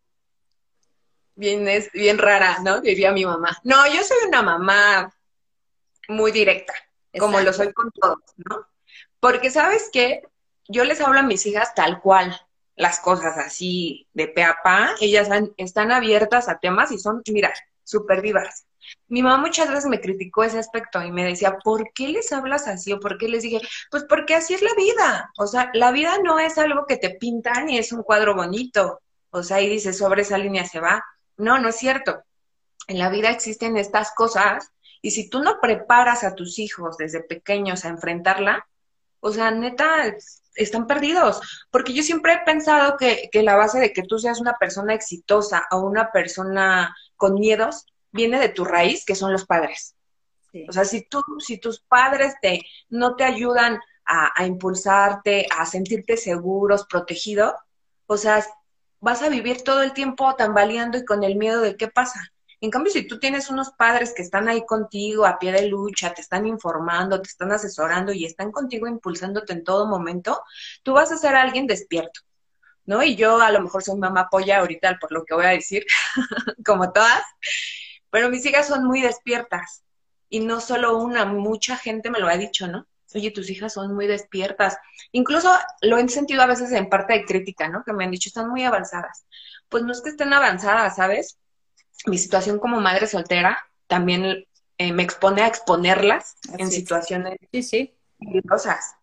bien, bien rara, ¿no? Diría mi mamá. No, yo soy una mamá muy directa, como lo soy con todos, ¿no? Porque sabes qué, yo les hablo a mis hijas tal cual, las cosas así de pe a pa, ellas están abiertas a temas y son, mira, súper vivas. Mi mamá muchas veces me criticó ese aspecto y me decía, ¿por qué les hablas así? O por qué les dije, pues porque así es la vida. O sea, la vida no es algo que te pintan y es un cuadro bonito. O sea, y dices, sobre esa línea se va. No, no es cierto. En la vida existen estas cosas y si tú no preparas a tus hijos desde pequeños a enfrentarla, o sea, neta, están perdidos. Porque yo siempre he pensado que, que la base de que tú seas una persona exitosa o una persona con miedos viene de tu raíz, que son los padres. O sea, si tú, si tus padres te, no te ayudan a, a, impulsarte, a sentirte seguros, protegido, o sea, vas a vivir todo el tiempo tambaleando y con el miedo de qué pasa. En cambio, si tú tienes unos padres que están ahí contigo a pie de lucha, te están informando, te están asesorando y están contigo impulsándote en todo momento, tú vas a ser alguien despierto, ¿no? Y yo a lo mejor soy mamá polla ahorita por lo que voy a decir, como todas, pero mis hijas son muy despiertas y no solo una, mucha gente me lo ha dicho, ¿no? Oye, tus hijas son muy despiertas. Incluso lo he sentido a veces en parte de crítica, ¿no? Que me han dicho, están muy avanzadas. Pues no es que estén avanzadas, ¿sabes? Mi situación como madre soltera también eh, me expone a exponerlas en situaciones sí, sí. peligrosas.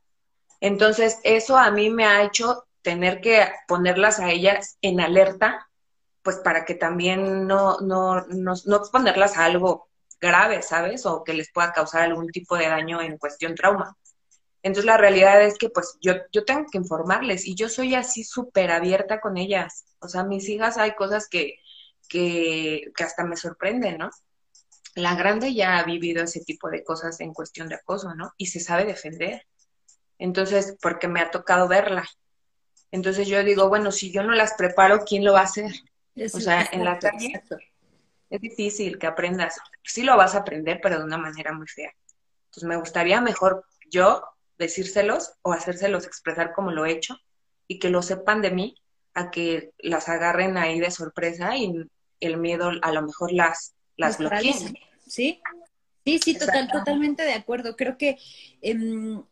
Entonces, eso a mí me ha hecho tener que ponerlas a ellas en alerta pues para que también no, no, no, no exponerlas a algo grave, ¿sabes? O que les pueda causar algún tipo de daño en cuestión trauma. Entonces la realidad es que pues yo, yo tengo que informarles y yo soy así súper abierta con ellas. O sea, mis hijas hay cosas que, que, que hasta me sorprenden, ¿no? La grande ya ha vivido ese tipo de cosas en cuestión de acoso, ¿no? Y se sabe defender. Entonces, porque me ha tocado verla. Entonces yo digo, bueno, si yo no las preparo, ¿quién lo va a hacer? o sea, en la calle. es difícil que aprendas. Sí lo vas a aprender, pero de una manera muy fea. Entonces me gustaría mejor yo decírselos o hacérselos expresar como lo he hecho y que lo sepan de mí a que las agarren ahí de sorpresa y el miedo a lo mejor las, las bloqueen. Sí, sí, sí, total, totalmente de acuerdo. Creo que em,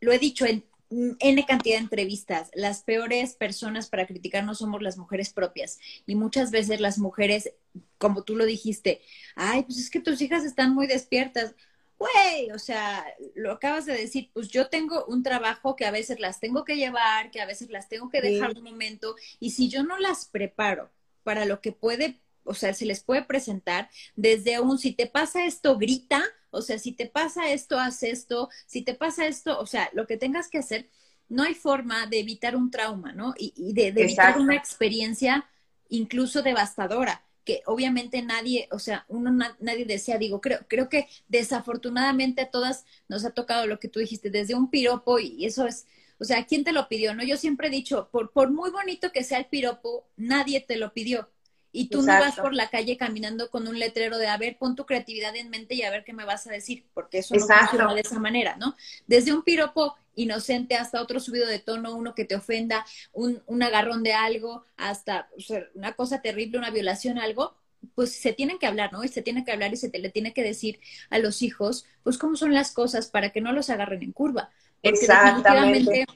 lo he dicho en N cantidad de entrevistas, las peores personas para criticar no somos las mujeres propias. Y muchas veces las mujeres, como tú lo dijiste, ay, pues es que tus hijas están muy despiertas. Güey, o sea, lo acabas de decir, pues yo tengo un trabajo que a veces las tengo que llevar, que a veces las tengo que dejar un momento, y si yo no las preparo para lo que puede, o sea, se les puede presentar desde un, si te pasa esto, grita, o sea, si te pasa esto, haz esto, si te pasa esto, o sea, lo que tengas que hacer, no hay forma de evitar un trauma, ¿no? Y, de, evitar una experiencia incluso devastadora que obviamente nadie, o sea, uno nadie desea, digo, creo, creo que desafortunadamente a todas nos ha tocado lo que tú dijiste, desde un piropo y eso es, o sea, ¿quién te lo pidió? No, yo siempre he dicho, por, por muy bonito que sea el piropo, nadie te lo pidió. Y tú no vas por la calle caminando con un letrero de, a ver, pon tu creatividad en mente y a ver qué me vas a decir, porque eso no funciona de esa manera, ¿no? Desde un piropo inocente hasta otro subido de tono, uno que te ofenda, un, un agarrón de algo, hasta una cosa terrible, una violación, algo, pues se tienen que hablar, ¿no? Y se tiene que hablar y se te, le tiene que decir a los hijos, pues cómo son las cosas para que no los agarren en curva. Exactamente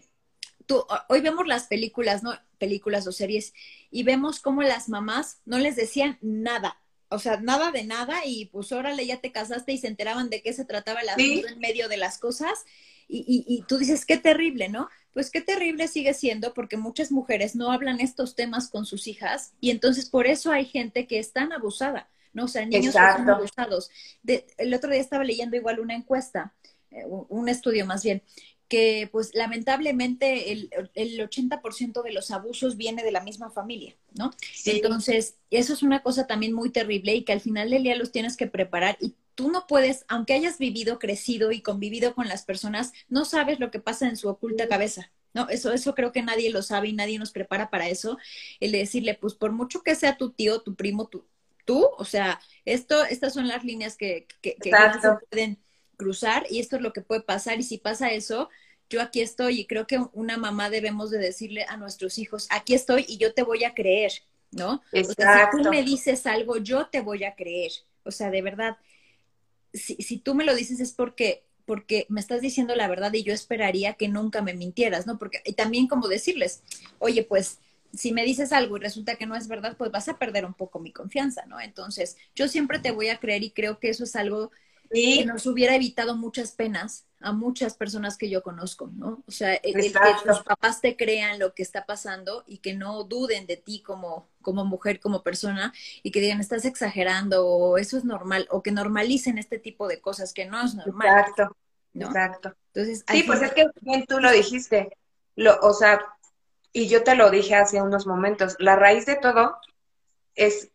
hoy vemos las películas, ¿no? Películas o series, y vemos cómo las mamás no les decían nada, o sea, nada de nada, y pues órale, ya te casaste y se enteraban de qué se trataba el asunto en medio de las cosas, y, y, y tú dices, qué terrible, ¿no? Pues qué terrible sigue siendo porque muchas mujeres no hablan estos temas con sus hijas, y entonces por eso hay gente que es tan abusada, ¿no? O sea, niños que abusados. el otro día estaba leyendo igual una encuesta, eh, un estudio más bien, que pues lamentablemente el, el 80% de los abusos viene de la misma familia, ¿no? Entonces, eso es una cosa también muy terrible y que al final del día los tienes que preparar y tú no puedes, aunque hayas vivido, crecido y convivido con las personas, no sabes lo que pasa en su oculta cabeza. No, eso, eso creo que nadie lo sabe y nadie nos prepara para eso. El decirle, pues por mucho que sea tu tío, tu primo, tu, tú, o sea, esto, estas son las líneas que, que, que se pueden cruzar y esto es lo que puede pasar y si pasa eso, yo aquí estoy y creo que una mamá debemos de decirle a nuestros hijos, aquí estoy y yo te voy a creer, ¿no? O sea, si tú me dices algo, yo te voy a creer. O sea, de verdad, si, si tú me lo dices es porque porque me estás diciendo la verdad y yo esperaría que nunca me mintieras, ¿no? Porque y también como decirles, oye, pues si me dices algo y resulta que no es verdad, pues vas a perder un poco mi confianza, ¿no? Entonces, yo siempre te voy a creer y creo que eso es algo que nos hubiera evitado muchas penas a muchas personas que yo conozco, ¿no? O sea, el, que tus papás te crean lo que está pasando y que no duden de ti como, como mujer, como persona, y que digan, estás exagerando, o eso es normal, o que normalicen este tipo de cosas, que no es normal. Exacto, exacto. Entonces, sí, pues es que bien tú lo dijiste, lo, o sea, y yo te lo dije hace unos momentos, la raíz de todo es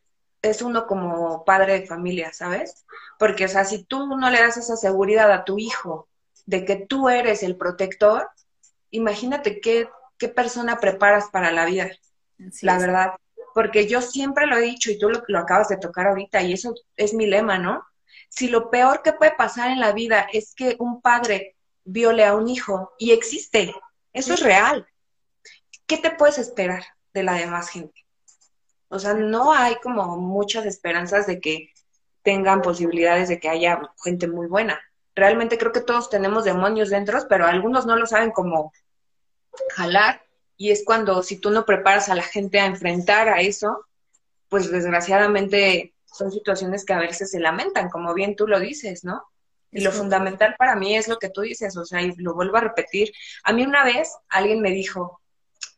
es uno como padre de familia, ¿sabes? Porque, o sea, si tú no le das esa seguridad a tu hijo de que tú eres el protector, imagínate qué, qué persona preparas para la vida, la verdad. Porque yo siempre lo he dicho y tú lo, lo acabas de tocar ahorita y eso es mi lema, ¿no? Si lo peor que puede pasar en la vida es que un padre viole a un hijo y existe, eso es real, ¿qué te puedes esperar de la demás gente? O sea, no hay como muchas esperanzas de que tengan posibilidades de que haya gente muy buena. Realmente creo que todos tenemos demonios dentro, pero algunos no lo saben cómo jalar. Y es cuando si tú no preparas a la gente a enfrentar a eso, pues desgraciadamente son situaciones que a veces se lamentan, como bien tú lo dices, ¿no? Y lo fundamental para mí es lo que tú dices, o sea, y lo vuelvo a repetir. A mí una vez alguien me dijo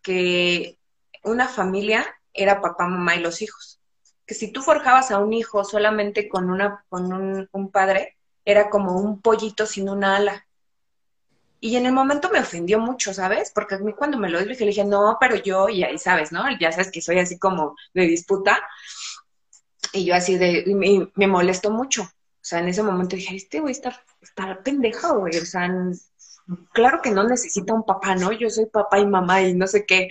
que una familia era papá, mamá y los hijos. Que si tú forjabas a un hijo solamente con, una, con un, padre, era como un pollito sin una ala. Y en el momento me ofendió mucho, ¿sabes? Porque a mí cuando me lo dije, le dije, no, pero yo, y ahí sabes, ¿no? Ya sabes que soy así como de disputa. Y yo así de, me, me molestó mucho. O sea, en ese momento dije, este güey está, está pendeja, güey. O sea, claro que no necesita un papá, ¿no? Yo soy papá y mamá y no sé qué.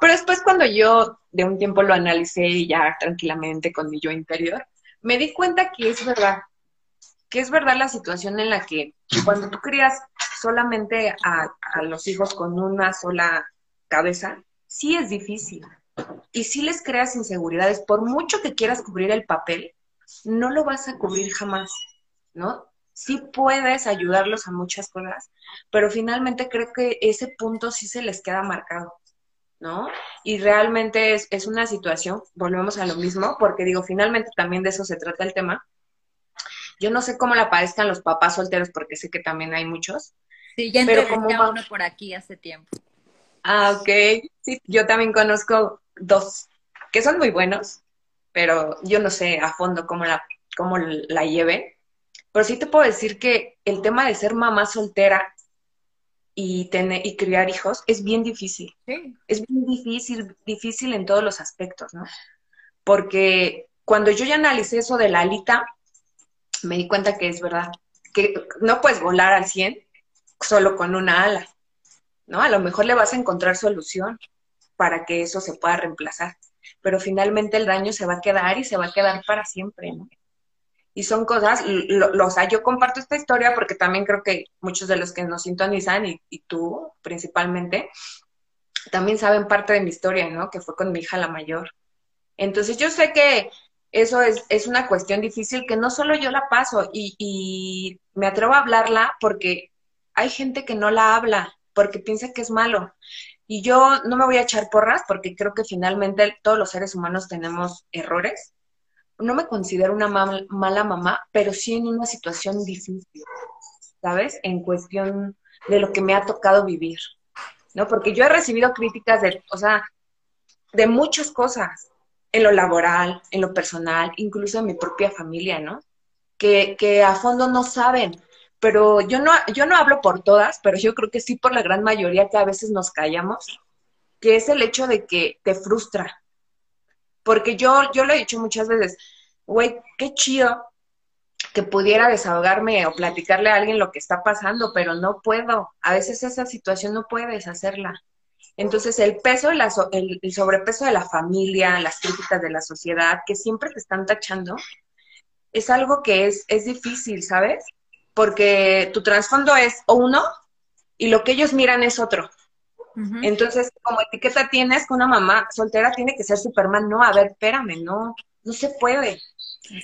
Pero después cuando yo de un tiempo lo analicé ya tranquilamente con mi yo interior, me di cuenta que es verdad, que es verdad la situación en la que cuando tú crías solamente a, los hijos con una sola cabeza, sí es difícil. Y si les creas inseguridades, por mucho que quieras cubrir el papel, no lo vas a cubrir jamás, ¿no? Sí puedes ayudarlos a muchas cosas, pero finalmente creo que ese punto sí se les queda marcado, ¿no? Y realmente es, es una situación, volvemos a lo mismo, porque digo, finalmente también de eso se trata el tema. Yo no sé cómo la padezcan los papás solteros, porque sé que también hay muchos. Sí, ya entrevisté como... uno por aquí hace tiempo. Ah, ok. Sí, yo también conozco dos que son muy buenos, pero yo no sé a fondo cómo la, cómo la lleve. Pero sí te puedo decir que el tema de ser mamá soltera y, tener, y criar hijos es bien difícil. Es bien difícil, difícil en todos los aspectos, ¿no? Porque cuando yo ya analicé eso de la alita, me di cuenta que es verdad, que no puedes volar al 100 solo con una ala, ¿no? A lo mejor le vas a encontrar solución para que eso se pueda reemplazar, pero finalmente el daño se va a quedar y se va a quedar para siempre, ¿no? Y son cosas, lo, yo comparto esta historia porque también creo que muchos de los que nos sintonizan, y, y tú principalmente, también saben parte de mi historia, ¿no? Que fue con mi hija la mayor. Entonces yo sé que eso es, es una cuestión difícil que no solo yo la paso y, y me atrevo a hablarla porque hay gente que no la habla porque piensa que es malo. Y yo no me voy a echar porras porque creo que finalmente todos los seres humanos tenemos errores no me considero una mala mamá, pero sí en una situación difícil, ¿sabes? En cuestión de lo que me ha tocado vivir, ¿no? Porque yo he recibido críticas de, o sea, de muchas cosas, en lo laboral, en lo personal, incluso en mi propia familia, ¿no? Que, que a fondo no saben, pero yo no, yo no hablo por todas, pero yo creo que sí por la gran mayoría que a veces nos callamos, que es el hecho de que te frustra, porque yo, yo lo he dicho muchas veces, güey, qué chido que pudiera desahogarme o platicarle a alguien lo que está pasando, pero no puedo. A veces esa situación no puedes hacerla. Entonces, el peso, el, el, sobrepeso de la familia, las críticas de la sociedad, que siempre te están tachando, es algo que es, es difícil, ¿sabes? Porque tu trasfondo es uno y lo que ellos miran es otro. Entonces, como etiqueta tienes que una mamá soltera tiene que ser Superman. No, a ver, espérame, no, no se puede.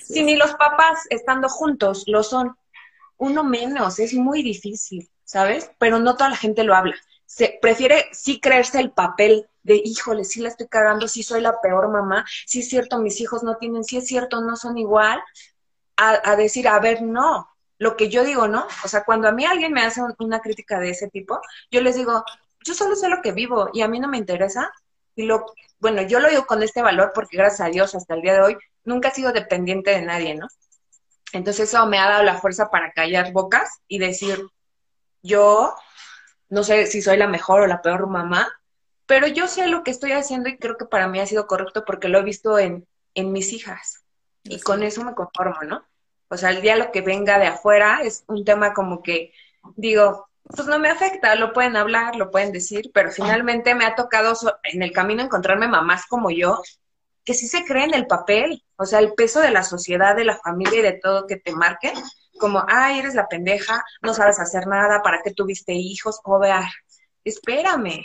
si ni los papás estando juntos lo son, uno menos, es muy difícil, ¿sabes? Pero no toda la gente lo habla. Se prefiere sí creerse el papel de, híjole, sí la estoy cagando, sí soy la peor mamá, sí es cierto, mis hijos no tienen, sí es cierto, no son igual, a, a decir, a ver, no, lo que yo digo, ¿no? O sea, cuando a mí alguien me hace una crítica de ese tipo, yo les digo, yo solo sé lo que vivo y a mí no me interesa. Y lo, bueno, yo lo digo con este valor porque gracias a Dios hasta el día de hoy nunca he sido dependiente de nadie, ¿no? Entonces eso me ha dado la fuerza para callar bocas y decir, yo no sé si soy la mejor o la peor mamá, pero yo sé lo que estoy haciendo y creo que para mí ha sido correcto porque lo he visto en, en mis hijas. Y con eso me conformo, ¿no? O sea, el día lo que venga de afuera es un tema como que digo, pues no me afecta, lo pueden hablar, lo pueden decir, pero finalmente me ha tocado en el camino encontrarme mamás como yo, que sí se creen el papel, o sea, el peso de la sociedad, de la familia y de todo que te marquen, como, ay, eres la pendeja, no sabes hacer nada, ¿para qué tuviste hijos? O vea, espérame.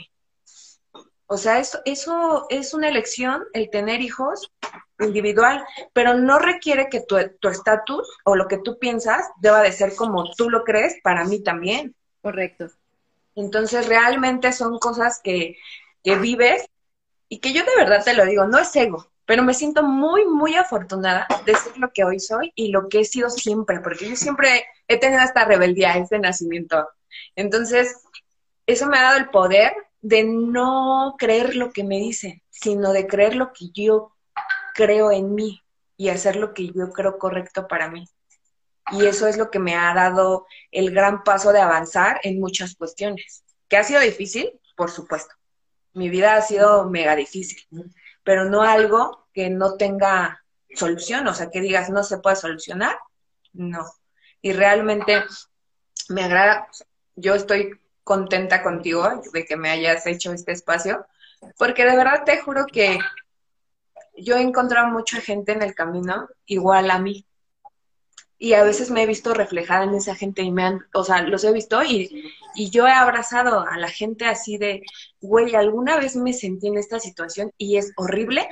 O sea, eso, eso es una elección, el tener hijos individual, pero no requiere que tu estatus o lo que tú piensas deba de ser como tú lo crees para mí también. Correcto. Entonces, realmente son cosas que, que vives y que yo de verdad te lo digo, no es ego, pero me siento muy, muy afortunada de ser lo que hoy soy y lo que he sido siempre, porque yo siempre he tenido esta rebeldía, este nacimiento. Entonces, eso me ha dado el poder de no creer lo que me dicen, sino de creer lo que yo creo en mí y hacer lo que yo creo correcto para mí. Y eso es lo que me ha dado el gran paso de avanzar en muchas cuestiones. ¿Que ha sido difícil? Por supuesto. Mi vida ha sido mega difícil, pero no algo que no tenga solución, o sea, que digas no se puede solucionar, no. Y realmente me agrada, yo estoy contenta contigo de que me hayas hecho este espacio, porque de verdad te juro que yo he encontrado mucha gente en el camino igual a mí. Y a veces me he visto reflejada en esa gente y me han, o sea, los he visto y, y yo he abrazado a la gente así de, güey, alguna vez me sentí en esta situación y es horrible,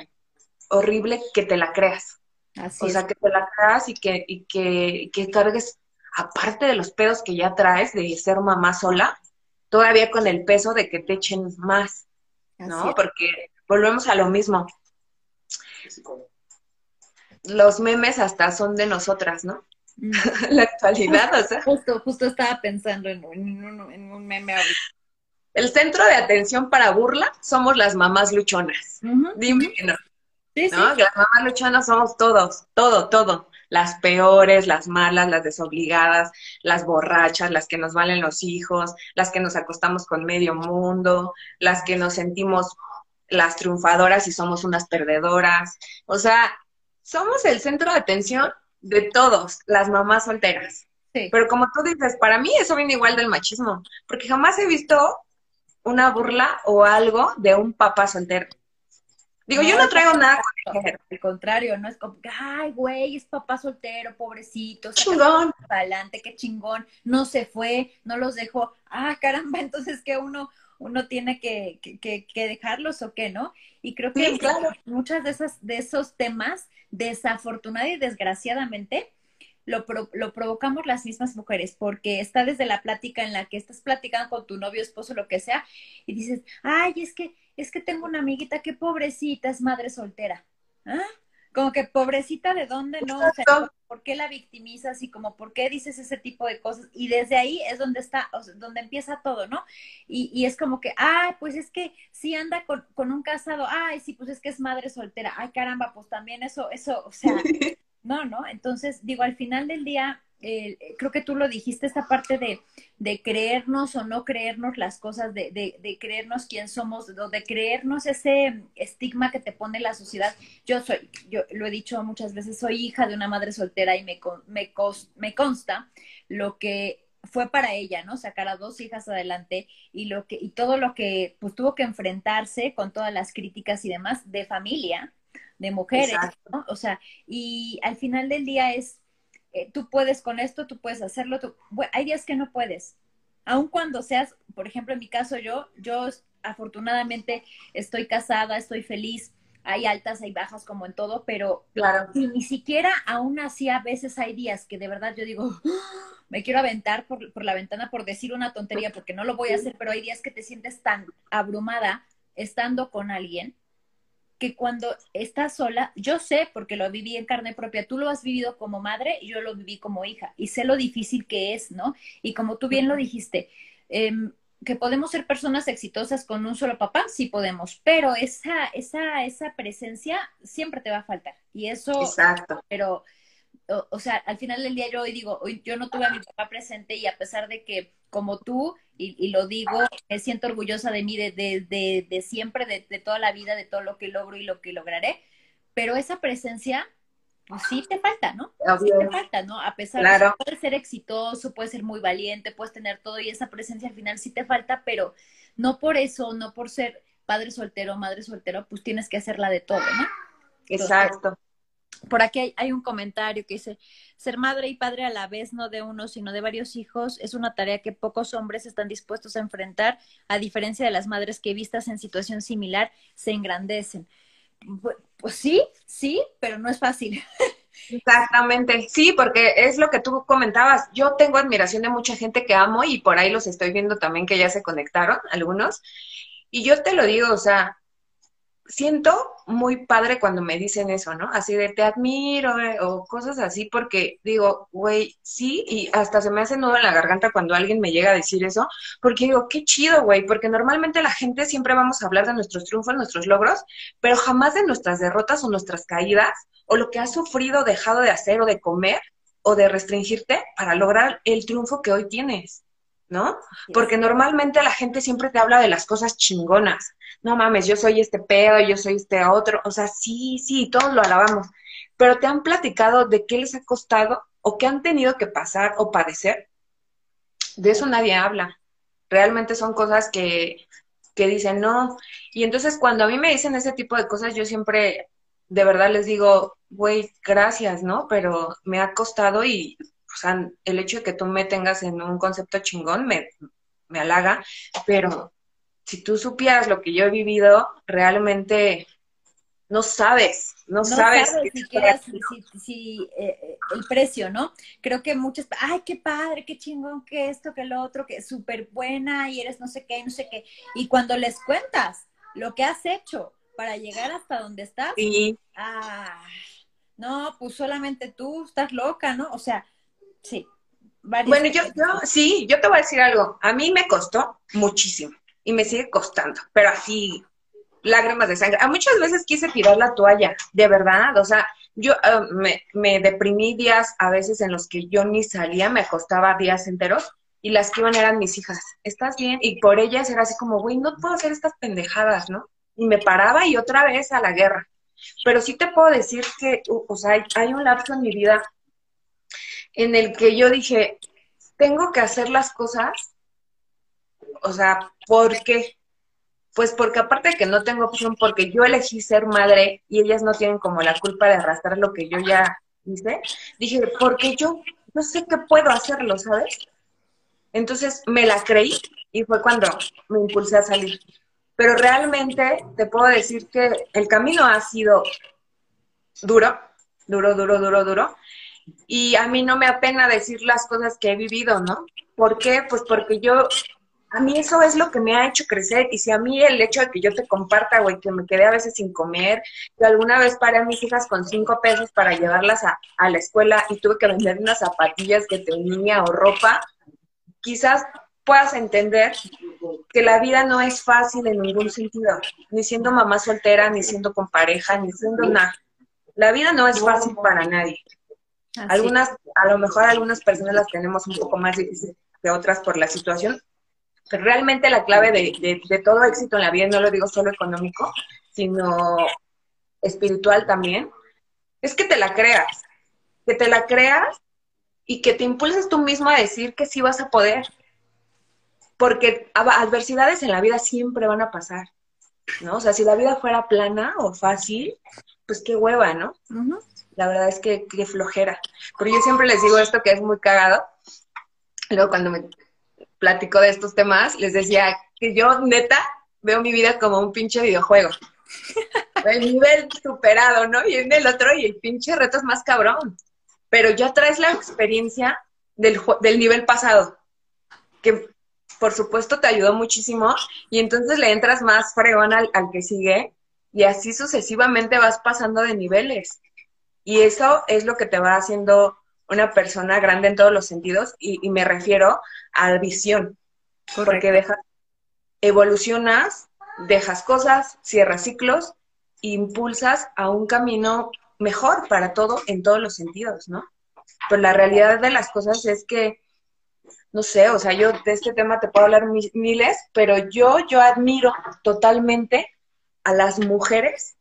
horrible que te la creas. Así o sea, que te la creas y que, y que, que cargues, aparte de los pedos que ya traes de ser mamá sola, todavía con el peso de que te echen más, ¿no? Porque volvemos a lo mismo. Los memes hasta son de nosotras, ¿no? Mm. la actualidad, o sea. Justo, justo estaba pensando en, un, meme El centro de atención para burla somos las mamás luchonas. Dime que no. Sí, ¿no? Las mamás luchonas somos todos, todo, todo. Las peores, las malas, las desobligadas, las borrachas, las que nos valen los hijos, las que nos acostamos con medio mundo, las que nos sentimos las triunfadoras y somos unas perdedoras. O sea, somos el centro de atención de todos, las mamás solteras. Pero como tú dices, para mí eso viene igual del machismo, porque jamás he visto una burla o algo de un papá soltero. Digo, yo no traigo nada con el. Al contrario, no es como, ay, güey, es papá soltero, pobrecito. Chingón. Adelante, qué chingón. No se fue, no los dejó. Ah, caramba, entonces que uno, uno tiene que, que, que, dejarlos o qué, ¿no? Y creo que claro. muchas de, esas, de esos temas, desafortunadamente y desgraciadamente, lo, lo, provocamos las mismas mujeres, porque está desde la plática en la que estás platicando con tu novio, esposo, lo que sea, y dices, ay, es que, es que tengo una amiguita que pobrecita es madre soltera. ¿Ah? como que pobrecita de dónde no, o sea, ¿por qué la victimizas y como por qué dices ese tipo de cosas? Y desde ahí es donde está, donde empieza todo, ¿no? Y, y es como que, ay, pues es que si anda con, con, un casado, ay, sí, pues es que es madre soltera, ay, caramba, pues también eso, eso, o sea, no, ¿no? Entonces, digo, al final del día, eh, creo que tú lo dijiste, esta parte de, de, creernos o no creernos las cosas, de, de, creernos quién somos, de creernos ese estigma que te pone la sociedad. Yo soy, yo lo he dicho muchas veces, soy hija de una madre soltera y me, me, me consta lo que fue para ella, ¿no? Sacar a dos hijas adelante y lo que y todo lo que pues tuvo que enfrentarse con todas las críticas y demás de familia, de mujeres, ¿no? O sea, y al final del día es eh, tú puedes con esto, tú puedes hacerlo, hay días que no puedes. Aun cuando seas, por ejemplo, en mi caso yo, yo afortunadamente estoy casada, estoy feliz, hay altas, hay bajas como en todo, pero claro. ni siquiera aún así a veces hay días que de verdad yo digo, me quiero aventar por, por la ventana por decir una tontería porque no lo voy a hacer, pero hay días que te sientes tan abrumada estando con alguien que cuando estás sola, yo sé porque lo viví en carne propia, tú lo has vivido como madre y yo lo viví como hija y sé lo difícil que es, ¿no? Y como tú bien lo dijiste, em, que podemos ser personas exitosas con un solo papá, sí podemos, pero esa, esa, esa presencia siempre te va a faltar. Y eso, Exacto. pero o, sea, al final del día yo hoy digo, hoy yo no tuve a mi papá presente y a pesar de que como tú, y, lo digo, me siento orgullosa de mí de, de, de, siempre, de, toda la vida, de todo lo que logro y lo que lograré, pero esa presencia, pues sí te falta, ¿no? Sí te falta, ¿no? A pesar de que puedes ser exitoso, puedes ser muy valiente, puedes tener todo y esa presencia al final sí te falta, pero no por eso, no por ser padre soltero, madre soltero, pues tienes que hacerla de todo, ¿no? Exacto. Por aquí hay, un comentario que dice, ser madre y padre a la vez, no de uno, sino de varios hijos, es una tarea que pocos hombres están dispuestos a enfrentar, a diferencia de las madres que vistas en situación similar se engrandecen. Pues, sí, sí, pero no es fácil. Exactamente, sí, porque es lo que tú comentabas. Yo tengo admiración de mucha gente que amo y por ahí los estoy viendo también que ya se conectaron, algunos. Y yo te lo digo, o sea, siento muy padre cuando me dicen eso, ¿no? Así de te admiro eh, o cosas así, porque digo, güey, sí, y hasta se me hace nudo en la garganta cuando alguien me llega a decir eso, porque digo, qué chido, güey, porque normalmente la gente siempre vamos a hablar de nuestros triunfos, nuestros logros, pero jamás de nuestras derrotas o nuestras caídas o lo que has sufrido, dejado de hacer o de comer o de restringirte para lograr el triunfo que hoy tienes. ¿No? Porque normalmente la gente siempre te habla de las cosas chingonas. No mames, yo soy este pedo, yo soy este otro. O sea, sí, sí, todos lo alabamos. Pero te han platicado de qué les ha costado o qué han tenido que pasar o padecer. De eso nadie habla. Realmente son cosas que, que dicen no. Y entonces cuando a mí me dicen ese tipo de cosas, yo siempre de verdad les digo, güey, gracias, ¿no? Pero me ha costado y, o sea, el hecho de que tú me tengas en un concepto chingón me, me halaga, pero si tú supieras lo que yo he vivido, realmente no sabes, no, sabes. si, eh, eh, el precio, ¿no? Creo que muchos, ay, qué padre, qué chingón, que esto, que lo otro, que súper buena y eres no sé qué, no sé qué. Y cuando les cuentas lo que has hecho para llegar hasta donde estás, sí. ah, no, pues solamente tú estás loca, ¿no? O sea, sí. Bueno, yo, yo, sí, yo te voy a decir algo. A mí me costó muchísimo y me sigue costando, pero así lágrimas de sangre. A muchas veces quise tirar la toalla, de verdad. O sea, yo eh, me, me, deprimí días a veces en los que yo ni salía, me acostaba días enteros y las que iban eran mis hijas. ¿Estás bien? Y por ellas era así como, güey, no puedo hacer estas pendejadas, ¿no? Y me paraba y otra vez a la guerra. Pero sí te puedo decir que, o sea, hay, hay un lapso en mi vida en el que yo dije, tengo que hacer las cosas, o sea, ¿por qué? Pues porque aparte de que no tengo opción, porque yo elegí ser madre y ellas no tienen como la culpa de arrastrar lo que yo ya hice, dije, porque yo, no sé qué puedo hacerlo, ¿sabes? Entonces me la creí y fue cuando me impulsé a salir. Pero realmente te puedo decir que el camino ha sido duro, duro, duro, duro, duro. Y a mí no me apena decir las cosas que he vivido, ¿no? ¿Por qué? Pues porque yo a mí eso es lo que me ha hecho crecer. Y si a mí el hecho de que yo te comparta, güey, que me quedé a veces sin comer, que alguna vez paré a mis hijas con cinco pesos para llevarlas a, la escuela y tuve que vender unas zapatillas que tenía o ropa, quizás puedas entender que la vida no es fácil en ningún sentido, ni siendo mamá soltera, ni siendo con pareja, ni siendo nada. La vida no es fácil para nadie. Algunas, a lo mejor algunas personas las tenemos un poco más difícil que otras por la situación, realmente la clave de, de, todo éxito en la vida, no lo digo solo económico, sino espiritual también, es que te la creas, que te la creas y que te impulses tú mismo a decir que sí vas a poder. Porque adversidades en la vida siempre van a pasar, ¿no? O sea, si la vida fuera plana o fácil, pues qué hueva, ¿no? La verdad es que qué flojera. Pero yo siempre les digo esto que es muy cagado. Luego cuando me platico de estos temas, les decía que yo neta veo mi vida como un pinche videojuego. El nivel superado, ¿no? Y en el otro y el pinche reto es más cabrón. Pero ya traes la experiencia del, del nivel pasado, que por supuesto te ayudó muchísimo y entonces le entras más fregón al, al que sigue y así sucesivamente vas pasando de niveles. Y eso es lo que te va haciendo una persona grande en todos los sentidos y, me refiero a visión, porque dejas, evolucionas, dejas cosas, cierras ciclos, impulsas a un camino mejor para todo en todos los sentidos, ¿no? Pero la realidad de las cosas es que, no sé, o sea, yo de este tema te puedo hablar miles, pero yo, yo admiro totalmente a las mujeres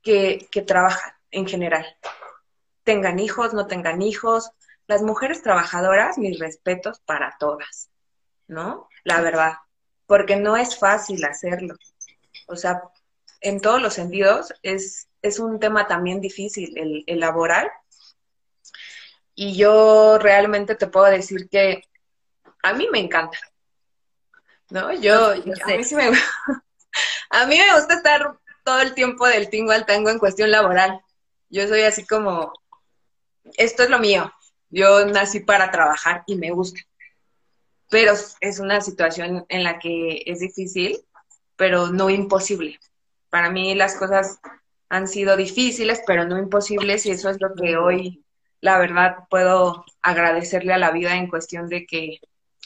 que, que trabajan en general tengan hijos, no tengan hijos. Las mujeres trabajadoras, mis respetos para todas, ¿no? La verdad, porque no es fácil hacerlo. O sea, en todos los sentidos es, es un tema también difícil el, el laboral. Y yo realmente te puedo decir que a mí me encanta. ¿No? Yo, a mí sí me a mí me gusta estar todo el tiempo del tingo al tango en cuestión laboral. Yo soy así como esto es lo mío, yo nací para trabajar y me gusta. Pero es una situación en la que es difícil, pero no imposible. Para mí las cosas han sido difíciles, pero no imposibles y eso es lo que hoy, la verdad, puedo agradecerle a la vida en cuestión de que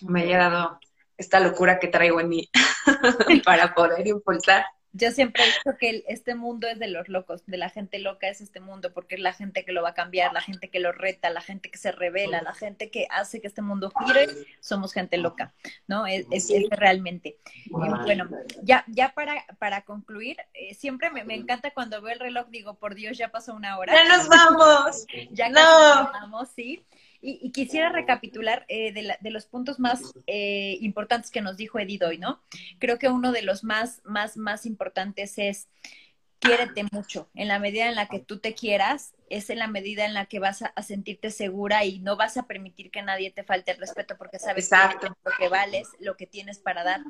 me haya dado esta locura que traigo en mí para poder impulsar yo siempre he dicho que este mundo es de los locos, de la gente loca es este mundo, porque es la gente que lo va a cambiar, la gente que lo reta, la gente que se revela, la gente que hace que este mundo gire, somos gente loca, ¿no? Es, realmente. bueno, ya, ya para, para concluir, eh, siempre me, encanta cuando veo el reloj, digo, por Dios, ya pasó una hora. Ya nos vamos. ya nos vamos, sí. Y, quisiera recapitular eh, de, los puntos más eh, importantes que nos dijo Edith hoy, ¿no? Creo que uno de los más, más, más importantes es quiérete mucho. En la medida en la que tú te quieras, es en la medida en la que vas a, sentirte segura y no vas a permitir que nadie te falte el respeto porque sabes lo que vales, lo que tienes para dar.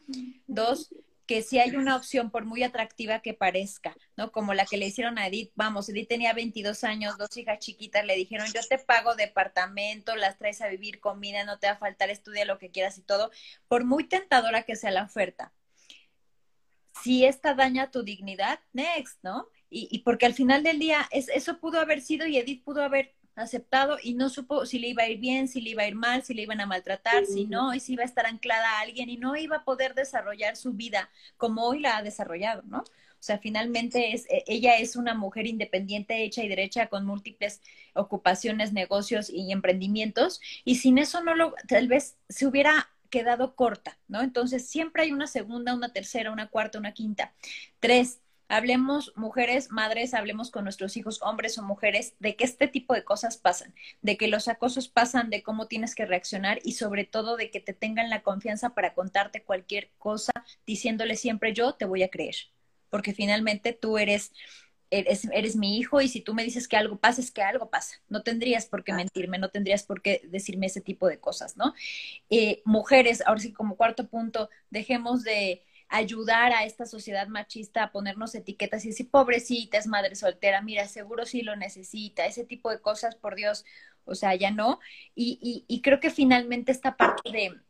Dos, que si hay una opción, por muy atractiva que parezca, ¿no? Como la que le hicieron a Edith, vamos, Edith tenía 22 años, dos hijas chiquitas, le dijeron, yo te pago departamento, las traes a vivir, comida, no te va a faltar, estudia lo que quieras y todo, por muy tentadora que sea la oferta. Si esta daña tu dignidad, next, ¿no? Y, y porque al final del día es, eso pudo haber sido y Edith pudo haber aceptado y no supo si le iba a ir bien, si le iba a ir mal, si le iban a maltratar, si no, y si iba a estar anclada a alguien y no iba a poder desarrollar su vida como hoy la ha desarrollado, ¿no? O sea, finalmente es, e, ella es una mujer independiente, hecha y derecha, con múltiples ocupaciones, negocios y emprendimientos, y sin eso no lo, tal vez se hubiera quedado corta, ¿no? Entonces, siempre hay una segunda, una tercera, una cuarta, una quinta. Tres, Hablemos, mujeres, madres, hablemos con nuestros hijos, hombres o mujeres, de que este tipo de cosas pasan, de que los acosos pasan, de cómo tienes que reaccionar y sobre todo de que te tengan la confianza para contarte cualquier cosa, diciéndole siempre yo te voy a creer, porque finalmente tú eres, eres, eres mi hijo y si tú me dices que algo pasa, es que algo pasa. No tendrías por qué mentirme, no tendrías por qué decirme ese tipo de cosas, ¿no? Eh, mujeres, ahora sí como cuarto punto, dejemos de ayudar a esta sociedad machista a ponernos etiquetas y decir, pobrecita, es madre soltera, mira, seguro sí lo necesita, ese tipo de cosas, por Dios, o sea, ya no. Y, y, creo que finalmente esta parte de,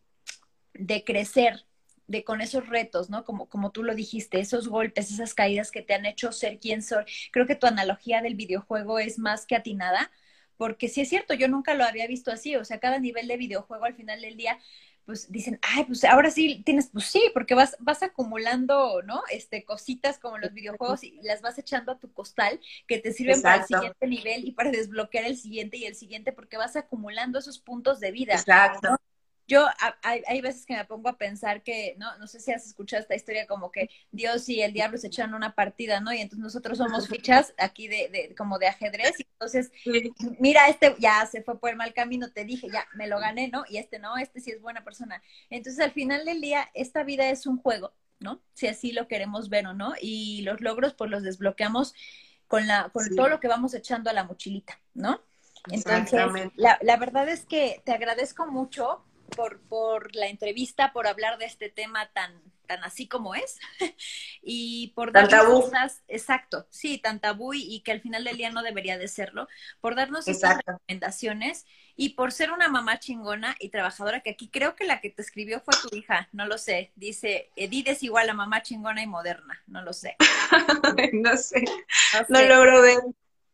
de crecer, de con esos retos, ¿no? Como, como tú lo dijiste, esos golpes, esas caídas que te han hecho ser quien soy. Creo que tu analogía del videojuego es más que atinada, porque sí es cierto, yo nunca lo había visto así, o sea, cada nivel de videojuego al final del día pues dicen, ay, pues ahora sí tienes, pues sí, porque vas, vas acumulando, ¿no? Este, cositas como los videojuegos y las vas echando a tu costal que te sirven para el siguiente nivel y para desbloquear el siguiente y el siguiente porque vas acumulando esos puntos de vida. Exacto yo hay, veces que me pongo a pensar que, no, no sé si has escuchado esta historia como que Dios y el diablo se echan una partida, ¿no? Y entonces nosotros somos fichas aquí de, de como de ajedrez, y entonces, mira, este ya se fue por el mal camino, te dije, ya, me lo gané, ¿no? Y este no, este sí es buena persona. Entonces, al final del día, esta vida es un juego, ¿no? Si así lo queremos ver o no, y los logros, pues los desbloqueamos con, la, con todo lo que vamos echando a la mochilita, ¿no? Entonces, la, la verdad es que te agradezco mucho por, por la entrevista, por hablar de este tema tan, tan así como es y por darnos cosas, exacto, sí, tan tabú y, que al final del día no debería de serlo, por darnos estas recomendaciones y por ser una mamá chingona y trabajadora, que aquí creo que la que te escribió fue tu hija, no lo sé, dice, Edith es igual a mamá chingona y moderna, no lo sé. no sé, no, logro ver.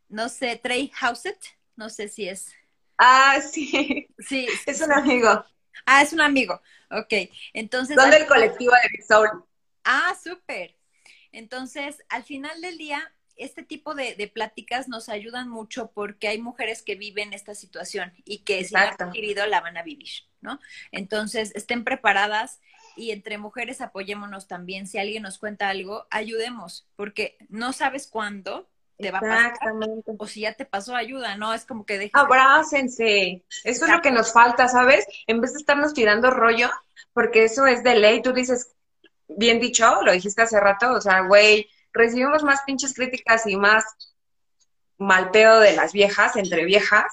No sé, Trey Houset, no sé si es. Ah, sí. Sí. Es un amigo. Ah, es un amigo. Ok. Entonces. Son del colectivo de Big Soul. Ah, súper. Entonces, al final del día, este tipo de, pláticas nos ayudan mucho porque hay mujeres que viven esta situación y que si la han vivido la van a vivir, ¿no? Entonces, estén preparadas y entre mujeres apoyémonos también. Si alguien nos cuenta algo, ayudemos, porque no sabes cuándo, te va a pasar. O si ya te pasó ayuda, ¿no? Es como que deja. Abrácense. Eso es lo que nos falta, ¿sabes? En vez de estarnos tirando rollo, porque eso es de ley, tú dices, bien dicho, lo dijiste hace rato, o sea, güey, recibimos más pinches críticas y más mal pedo de las viejas, entre viejas,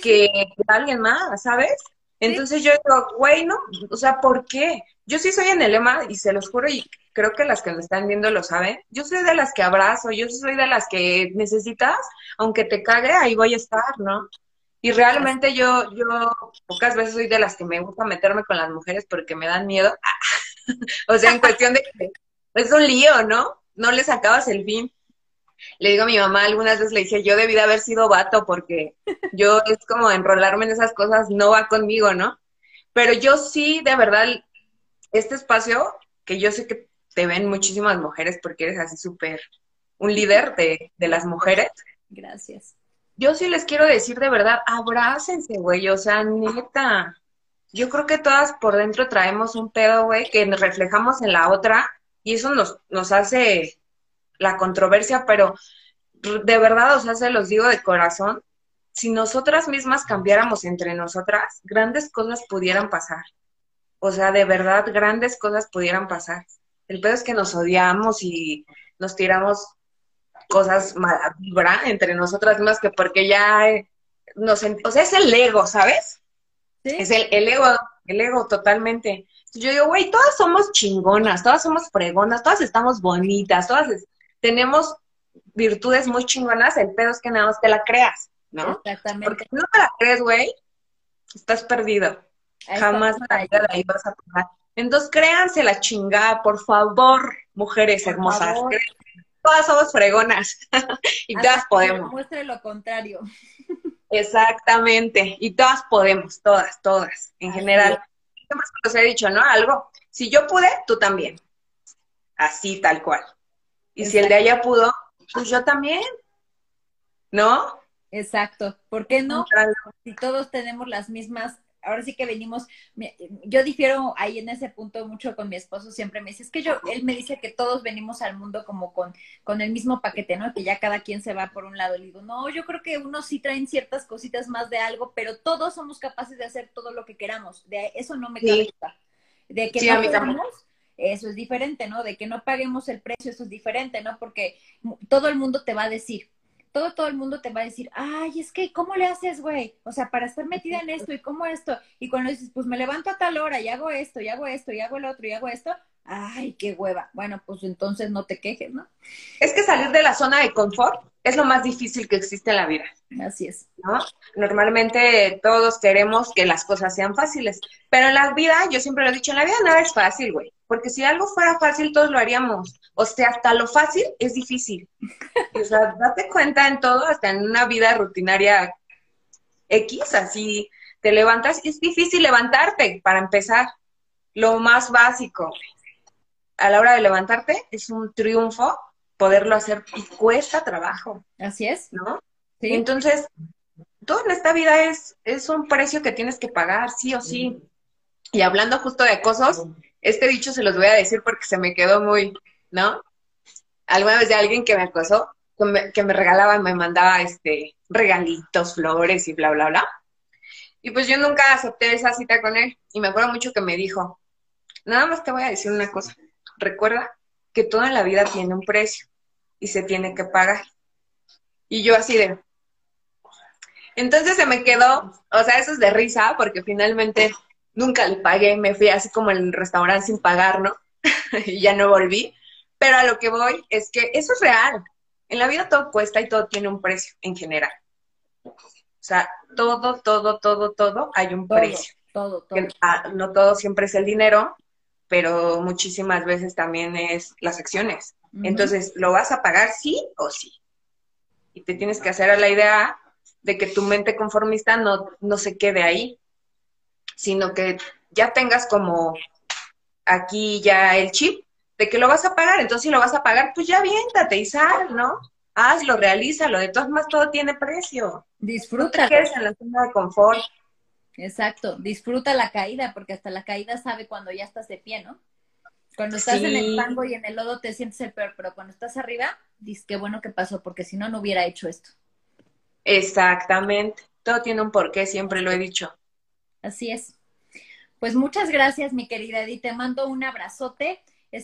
que alguien más, ¿sabes? Entonces yo digo, güey, no, o sea, ¿por qué? Yo sí soy en el lema y se los juro y creo que las que me están viendo lo saben. Yo soy de las que abrazo, yo soy de las que necesitas, aunque te cague, ahí voy a estar, ¿no? Y realmente yo, yo pocas veces soy de las que me gusta meterme con las mujeres porque me dan miedo. o sea, en cuestión de que es un lío, ¿no? No les acabas el fin le digo a mi mamá, algunas veces le dije, yo debí de haber sido vato porque yo es como enrolarme en esas cosas no va conmigo, ¿no? Pero yo sí, de verdad, este espacio, que yo sé que te ven muchísimas mujeres porque eres así súper un líder de, de las mujeres. Gracias. Yo sí les quiero decir de verdad, abrácense, güey, o sea, neta. Yo creo que todas por dentro traemos un pedo, güey, que reflejamos en la otra y eso nos, nos hace la controversia, pero de verdad, o sea, se los digo de corazón, si nosotras mismas cambiáramos entre nosotras, grandes cosas pudieran pasar. O sea, de verdad, grandes cosas pudieran pasar. El pedo es que nos odiamos y nos tiramos cosas mala vibra entre nosotras mismas que porque ya eh, nos, o sea, es el ego, ¿sabes? Es el, el ego, el ego totalmente. Yo digo, güey, todas somos chingonas, todas somos fregonas, todas estamos bonitas, todas tenemos virtudes muy chingonas, el pedo es que nada más te la creas, ¿no? Exactamente. Porque si no te la crees, güey, estás perdido. Jamás la vida de ahí vas a tomar. Entonces créanse la chingada, por favor, mujeres hermosas. Todas somos fregonas y todas podemos. Muestre lo contrario. Exactamente, y todas podemos, todas, todas, en general. ¿Qué más os he dicho, no? Algo, si yo pude, tú también. Así, tal cual. Y si el de allá pudo, pues yo también. ¿No? Exacto. ¿Por qué no? Si todos tenemos las mismas ahora sí que venimos, yo difiero ahí en ese punto mucho con mi esposo, siempre me dice, es que yo, él me dice que todos venimos al mundo como con, con el mismo paquete, ¿no? Que ya cada quien se va por un lado. Le digo, no, yo creo que unos sí traen ciertas cositas más de algo, pero todos somos capaces de hacer todo lo que queramos. De eso no me cabe De que no podamos, eso es diferente, ¿no? De que no paguemos el precio, eso es diferente, ¿no? Porque todo el mundo te va a decir, todo, todo el mundo te va a decir, ay, es que, ¿cómo le haces, güey? O sea, para estar metida en esto y cómo esto. Y cuando dices, pues me levanto a tal hora y hago esto, y hago esto, y hago el otro, y hago esto, ay, qué hueva. Bueno, pues entonces no te quejes, ¿no? Es que salir de la zona de confort es lo más difícil que existe en la vida. Así es. ¿no? Normalmente todos queremos que las cosas sean fáciles, pero en la vida, yo siempre lo he dicho, en la vida nada es fácil, güey, porque si algo fuera fácil todos lo haríamos. O sea, hasta lo fácil es difícil. O sea, date cuenta en todo, hasta en una vida rutinaria X, así te levantas, es difícil levantarte para empezar. Lo más básico, a la hora de levantarte es un triunfo poderlo hacer y cuesta trabajo. Así es. ¿No? Sí. Entonces, todo en esta vida es, es un precio que tienes que pagar, sí o sí. Y hablando justo de cosas, este dicho se los voy a decir porque se me quedó muy, ¿no? Alguna vez de alguien que me acosó, que me, que me regalaba, me mandaba este regalitos, flores y bla, bla, bla. Y pues yo nunca acepté esa cita con él. Y me acuerdo mucho que me dijo, nada más te voy a decir una cosa. Recuerda que toda la vida tiene un precio y se tiene que pagar. Y yo así de... Entonces se me quedó, o sea, eso es de risa, porque finalmente nunca le pagué, me fui así como en el restaurante sin pagar, ¿no? y ya no volví. Pero a lo que voy es que eso es real. En la vida todo cuesta y todo tiene un precio en general. O sea, todo, todo, todo, todo hay un precio. Todo, todo. Ah, no todo siempre es el dinero, pero muchísimas veces también es las acciones. Entonces, ¿lo vas a pagar sí o sí? Y te tienes que hacer a la idea de que tu mente conformista no, no se quede ahí, sino que ya tengas como aquí ya el chip de que lo vas a pagar. Entonces, si lo vas a pagar, pues ya viéntate y sal, ¿no? Hazlo, realízalo. De todas más, todo tiene precio. Disfruta. No te en la zona de confort. Exacto. Disfruta la caída, porque hasta la caída sabe cuando ya estás de pie, ¿no? Cuando estás en el fango y en el lodo te sientes el peor, pero cuando estás arriba, dices qué bueno que pasó, porque si no, no hubiera hecho esto. Exactamente. Todo tiene un porqué, siempre lo he dicho. Así es. Pues muchas gracias, mi querida Edith. Te mando un abrazote.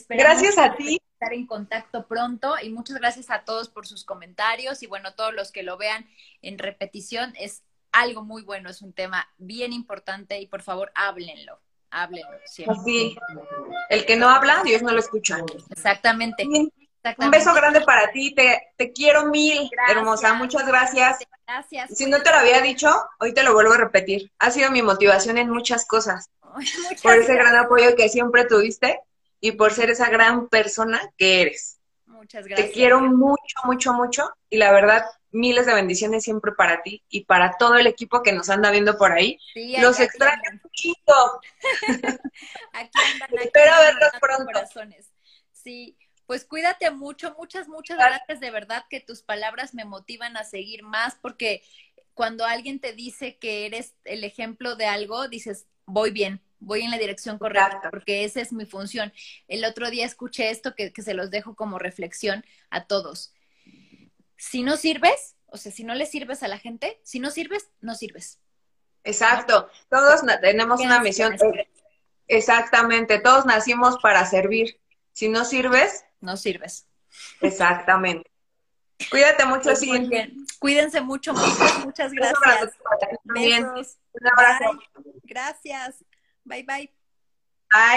gracias a ti. Estar en contacto pronto y muchas gracias a todos por sus comentarios y bueno, todos los que lo vean en repetición es algo muy bueno, es un tema bien importante y por favor háblenlo háblenlo. Siempre. El que no habla, Dios no lo escucha. Exactamente. Un beso grande para ti, te, te quiero mil, hermosa, muchas gracias. Gracias. Si no te lo había dicho, hoy te lo vuelvo a repetir. Ha sido mi motivación en muchas cosas. por ese gran apoyo que siempre tuviste y por ser esa gran persona que eres. Muchas gracias. Te quiero mucho, mucho, mucho y la verdad miles de bendiciones siempre para ti y para todo el equipo que nos anda viendo por ahí. Los extraño mucho. aquí andan, Espero verlos pronto. Corazones. Sí, pues cuídate mucho, muchas, muchas gracias de verdad que tus palabras me motivan a seguir más porque cuando alguien te dice que eres el ejemplo de algo, dices, voy bien, voy en la dirección correcta, porque esa es mi función. El otro día escuché esto que, que se los dejo como reflexión a todos si no sirves, o sea, si no le sirves a la gente, si no sirves, no sirves. Exacto, todos tenemos una misión. Exactamente, todos nacimos para servir. Si no sirves, no sirves. Exactamente. Cuídate mucho, Pues sí. bien. Cuídense mucho, muchas, muchas Un abrazo gracias. Un abrazo. Bye. Gracias. Bye, bye. Bye.